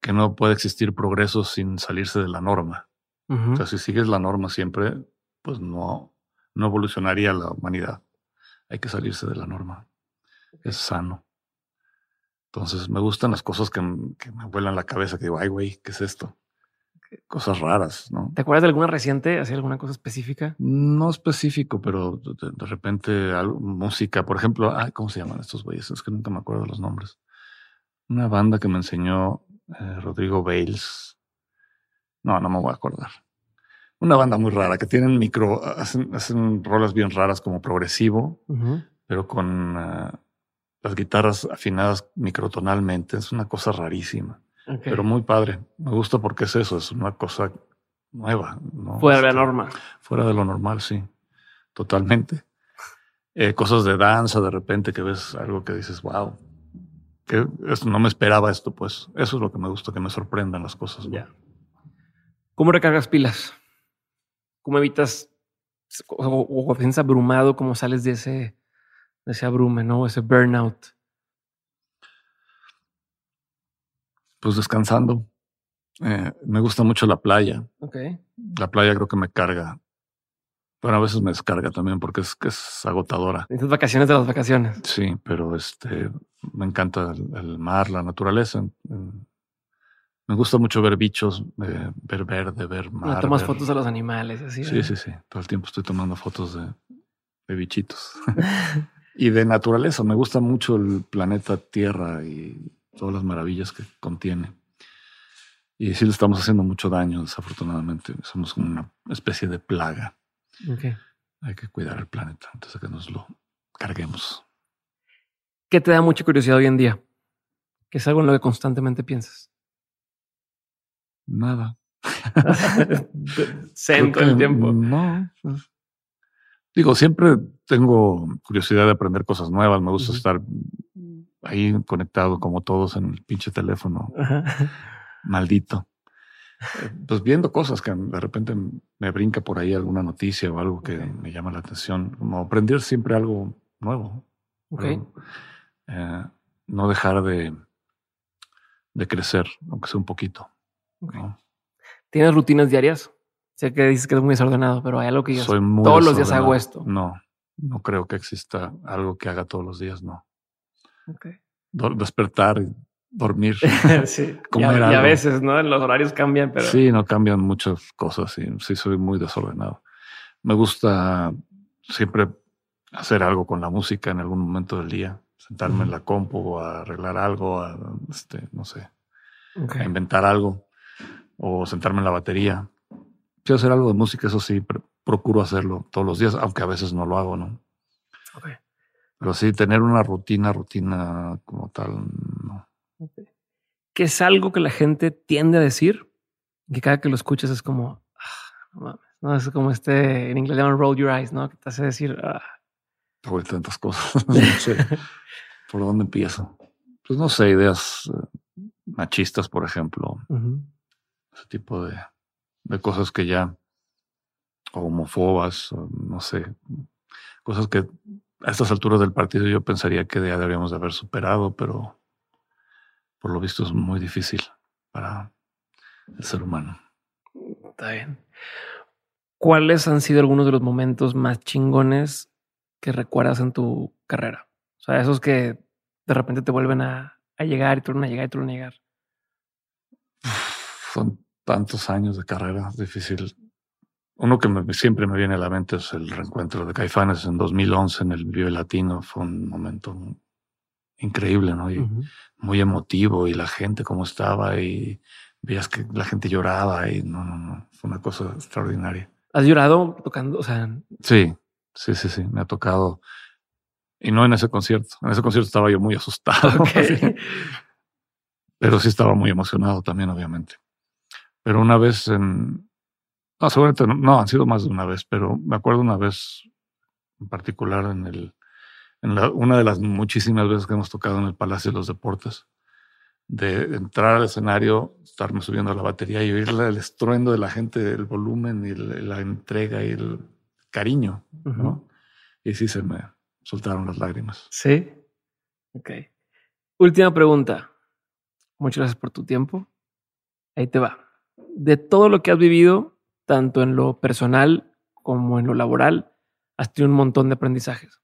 que no puede existir progreso sin salirse de la norma. O sea, si sigues la norma siempre, pues no, no evolucionaría la humanidad. Hay que salirse de la norma. Es sano. Entonces, me gustan las cosas que, que me vuelan la cabeza, que digo, ay, güey, ¿qué es esto? Cosas raras, ¿no? ¿Te acuerdas de alguna reciente, así alguna cosa específica? No específico, pero de, repente algo, música, por ejemplo, ¿cómo se llaman estos güeyes? Es que nunca me acuerdo los nombres. Una banda que me enseñó eh, Rodrigo Bales. No, no me voy a acordar. Una banda muy rara que tienen micro, hacen, hacen rolas bien raras como progresivo, pero con eh, las guitarras afinadas microtonalmente. Es una cosa rarísima. Pero muy padre. Me gusta porque es eso, es una cosa nueva. Fuera de la este, norma. Fuera de lo normal, sí. Totalmente. Eh, cosas de danza, de repente que ves algo que dices, wow, que no me esperaba esto, pues. Eso es lo que me gusta, que me sorprendan las cosas. Ya. ¿Cómo recargas pilas? ¿Cómo evitas o, o, abrumado? ¿Cómo sales de ese, de ese abrume, no? Ese burnout. Pues descansando. Eh, me gusta mucho la playa. Okay. La playa creo que me carga. Bueno, a veces me descarga también porque es que es agotadora. Esas vacaciones de las vacaciones. Sí, pero este me encanta el, mar, la naturaleza. Me gusta mucho ver bichos, eh, ver verde, ver mar. tomas ver- fotos de los animales, así. Sí, sí, sí. Todo el tiempo estoy tomando fotos de, de bichitos. y de naturaleza. Me gusta mucho el planeta Tierra y todas las maravillas que contiene. Y sí le estamos haciendo mucho daño, desafortunadamente. Somos como una especie de plaga. Ok. Hay que cuidar el planeta antes de que nos lo carguemos. ¿Qué te da mucha curiosidad hoy en día? Que es algo en lo que constantemente piensas. Nada. Zen todo el tiempo. No. pues, Digo, siempre tengo curiosidad de aprender cosas nuevas. Me gusta estar ahí conectado como todos en el pinche teléfono Ajá. maldito. Eh, Pues viendo cosas que de repente me brinca por ahí alguna noticia o algo que me llama la atención. Como aprender siempre algo nuevo. Ok. Pero, eh, no dejar de, de crecer, aunque sea un poquito. ¿Tienes rutinas diarias? Sé que dices que eres muy desordenado, pero hay algo que digas. Soy muy todos los días hago esto. No, no creo que exista algo que haga todos los días, no. Ok. Do- despertar y dormir. sí. Y a, y a veces, ¿no? Los horarios cambian, pero. Sí, no cambian muchas cosas y sí soy muy desordenado. Me gusta siempre hacer algo con la música en algún momento del día, sentarme en la compu a arreglar algo, a, este, no sé, a inventar algo o sentarme en la batería. Quiero hacer algo de música, eso sí, pr- procuro hacerlo todos los días, aunque a veces no lo hago, ¿no? Pero sí, tener una rutina, rutina como tal, no. Que es algo que la gente tiende a decir, que cada que lo escuchas es como, ah, no mames. No, es como este, en inglés llaman roll your eyes, ¿no? Que te hace decir, ah, tantas cosas. no sé por dónde empiezo. Pues no sé, ideas eh, machistas, por ejemplo, ese tipo de, de cosas que ya, o homofobas, o no sé, cosas que a estas alturas del partido yo pensaría que ya deberíamos de haber superado, pero por lo visto es muy difícil para el ser humano. Está bien. ¿Cuáles han sido algunos de los momentos más chingones que recuerdas en tu carrera? O sea, esos que de repente te vuelven a, a llegar y te vuelven a llegar y te vuelven a llegar. Son tantos años de carrera, es difícil. Uno que me- siempre me viene a la mente es el reencuentro de Caifanes en 2011 en el Vive Latino. Fue un momento increíble, ¿no? Y muy emotivo y la gente cómo estaba y veías que la gente lloraba y no, no, no, fue una cosa extraordinaria. ¿Has llorado tocando? O sea, Sí, sí, sí, sí, me ha tocado. Y no en ese concierto. En ese concierto estaba yo muy asustado. ok. Sí. Pero sí estaba muy emocionado también, obviamente. Pero una vez en... No, seguramente no, no, han sido más de una vez, pero me acuerdo una vez en particular en el... En la, una de las muchísimas veces que hemos tocado en el Palacio de los Deportes, de entrar al escenario, estarme subiendo a la batería y oír el estruendo de la gente, el volumen y el- la entrega y el cariño. Y sí se me soltaron las lágrimas. Sí. Ok. Última pregunta. Muchas gracias por tu tiempo. Ahí te va. De todo lo que has vivido, tanto en lo personal como en lo laboral, has tenido un montón de aprendizajes.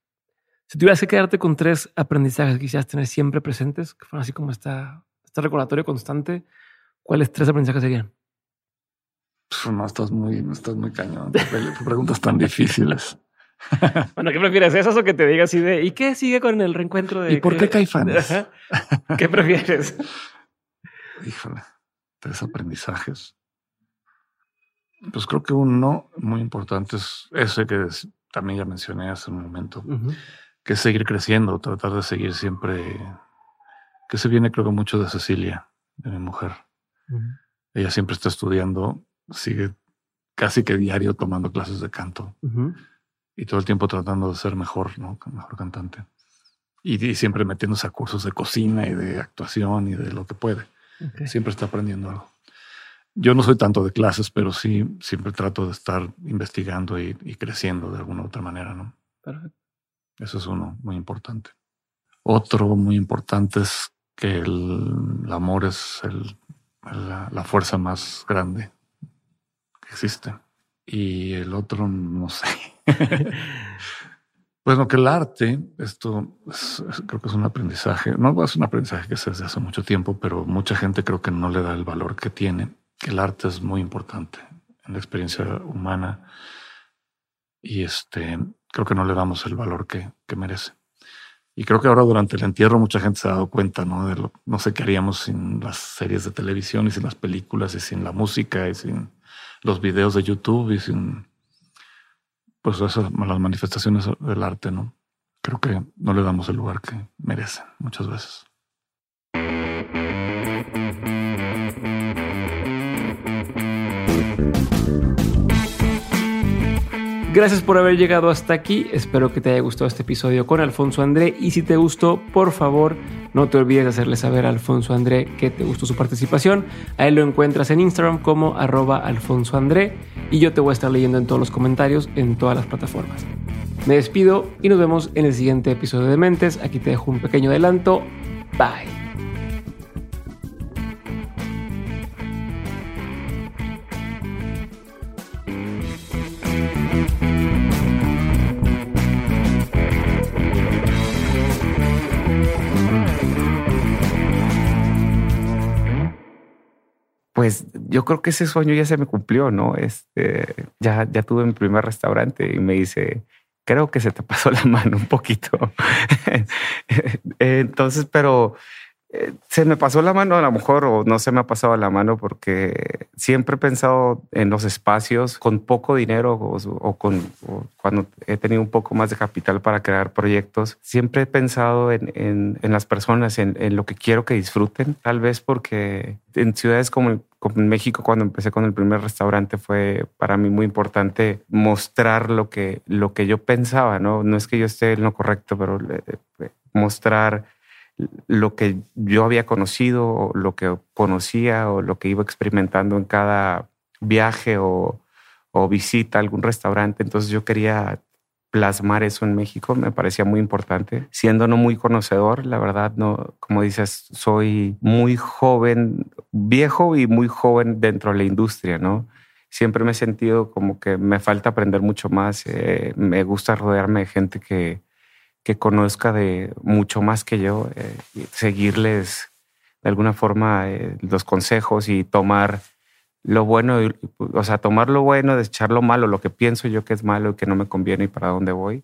Si tuvieras que quedarte con tres aprendizajes que quisieras tener siempre presentes, que fueran así como esta, este recordatorio constante, ¿cuáles tres aprendizajes serían? No, estás muy, no estás muy cañón. Qué Preguntas tan difíciles. Bueno, ¿qué prefieres? ¿Esas o que te diga así de ¿y qué sigue con el reencuentro de ¿Y por qué Caifanes? Ajá. ¿Qué prefieres? Híjole, tres aprendizajes. Pues creo que uno muy importante es ese que también ya mencioné hace un momento, que es seguir creciendo, tratar de seguir siempre, que se viene creo que mucho de Cecilia, de mi mujer. Ella siempre está estudiando, sigue casi que diario tomando clases de canto y todo el tiempo tratando de ser mejor, ¿no? Mejor cantante. Y, y siempre metiéndose a cursos de cocina y de actuación y de lo que puede. Siempre está aprendiendo algo. Yo no soy tanto de clases, pero sí siempre trato de estar investigando y, y creciendo de alguna u otra manera, ¿no? Perfecto. Eso es uno muy importante. Otro muy importante es que el, el amor es el- la, la fuerza más grande que existe. Y el otro, no sé. Bueno, que el arte, esto creo que es un aprendizaje, no es un aprendizaje que se desde hace mucho tiempo, pero mucha gente creo que no le da el valor que tiene, que el arte es muy importante en la experiencia humana y este, creo que no le damos el valor que, que merece. Y creo que ahora durante el entierro mucha gente se ha dado cuenta, ¿no? De lo, no sé qué haríamos sin las series de televisión y sin las películas y sin la música y sin los videos de YouTube y sin pues esas las manifestaciones del arte, ¿no? Creo que no le damos el lugar que merece muchas veces. Gracias por haber llegado hasta aquí. Espero que te haya gustado este episodio con Alfonso André. Y si te gustó, por favor, no te olvides de hacerle saber a Alfonso André que te gustó su participación. A él lo encuentras en Instagram como arroba Alfonso André. Y yo te voy a estar leyendo en todos los comentarios en todas las plataformas. Me despido y nos vemos en el siguiente episodio de Mentes. Aquí te dejo un pequeño adelanto. Bye. Pues yo creo que ese sueño ya se me cumplió, ¿no? Este, ya, ya tuve mi primer restaurante y me dice, creo que se te pasó la mano un poquito. Entonces, pero eh, se me pasó la mano a lo mejor o no se me ha pasado la mano porque siempre he pensado en los espacios con poco dinero o, con cuando he tenido un poco más de capital para crear proyectos. Siempre he pensado en, en, las personas, en, en, lo que quiero que disfruten. Tal vez porque en ciudades como, como en México, cuando empecé con el primer restaurante, fue para mí muy importante mostrar lo que, lo que yo pensaba. No, no es que yo esté en lo correcto, pero eh, mostrar lo que yo había conocido, o lo que conocía o lo que iba experimentando en cada viaje o, visita a algún restaurante. Entonces yo quería plasmar eso en México, me parecía muy importante. Siendo no muy conocedor, la verdad, no, como dices, soy muy joven, viejo y muy joven dentro de la industria, ¿no? Siempre me he sentido como que me falta aprender mucho más. Eh, me gusta rodearme de gente que, que conozca de mucho más que yo, eh, seguirles de alguna forma eh, los consejos y tomar lo bueno, o sea, tomar lo bueno, desechar lo malo, lo que pienso yo que es malo y que no me conviene y para dónde voy.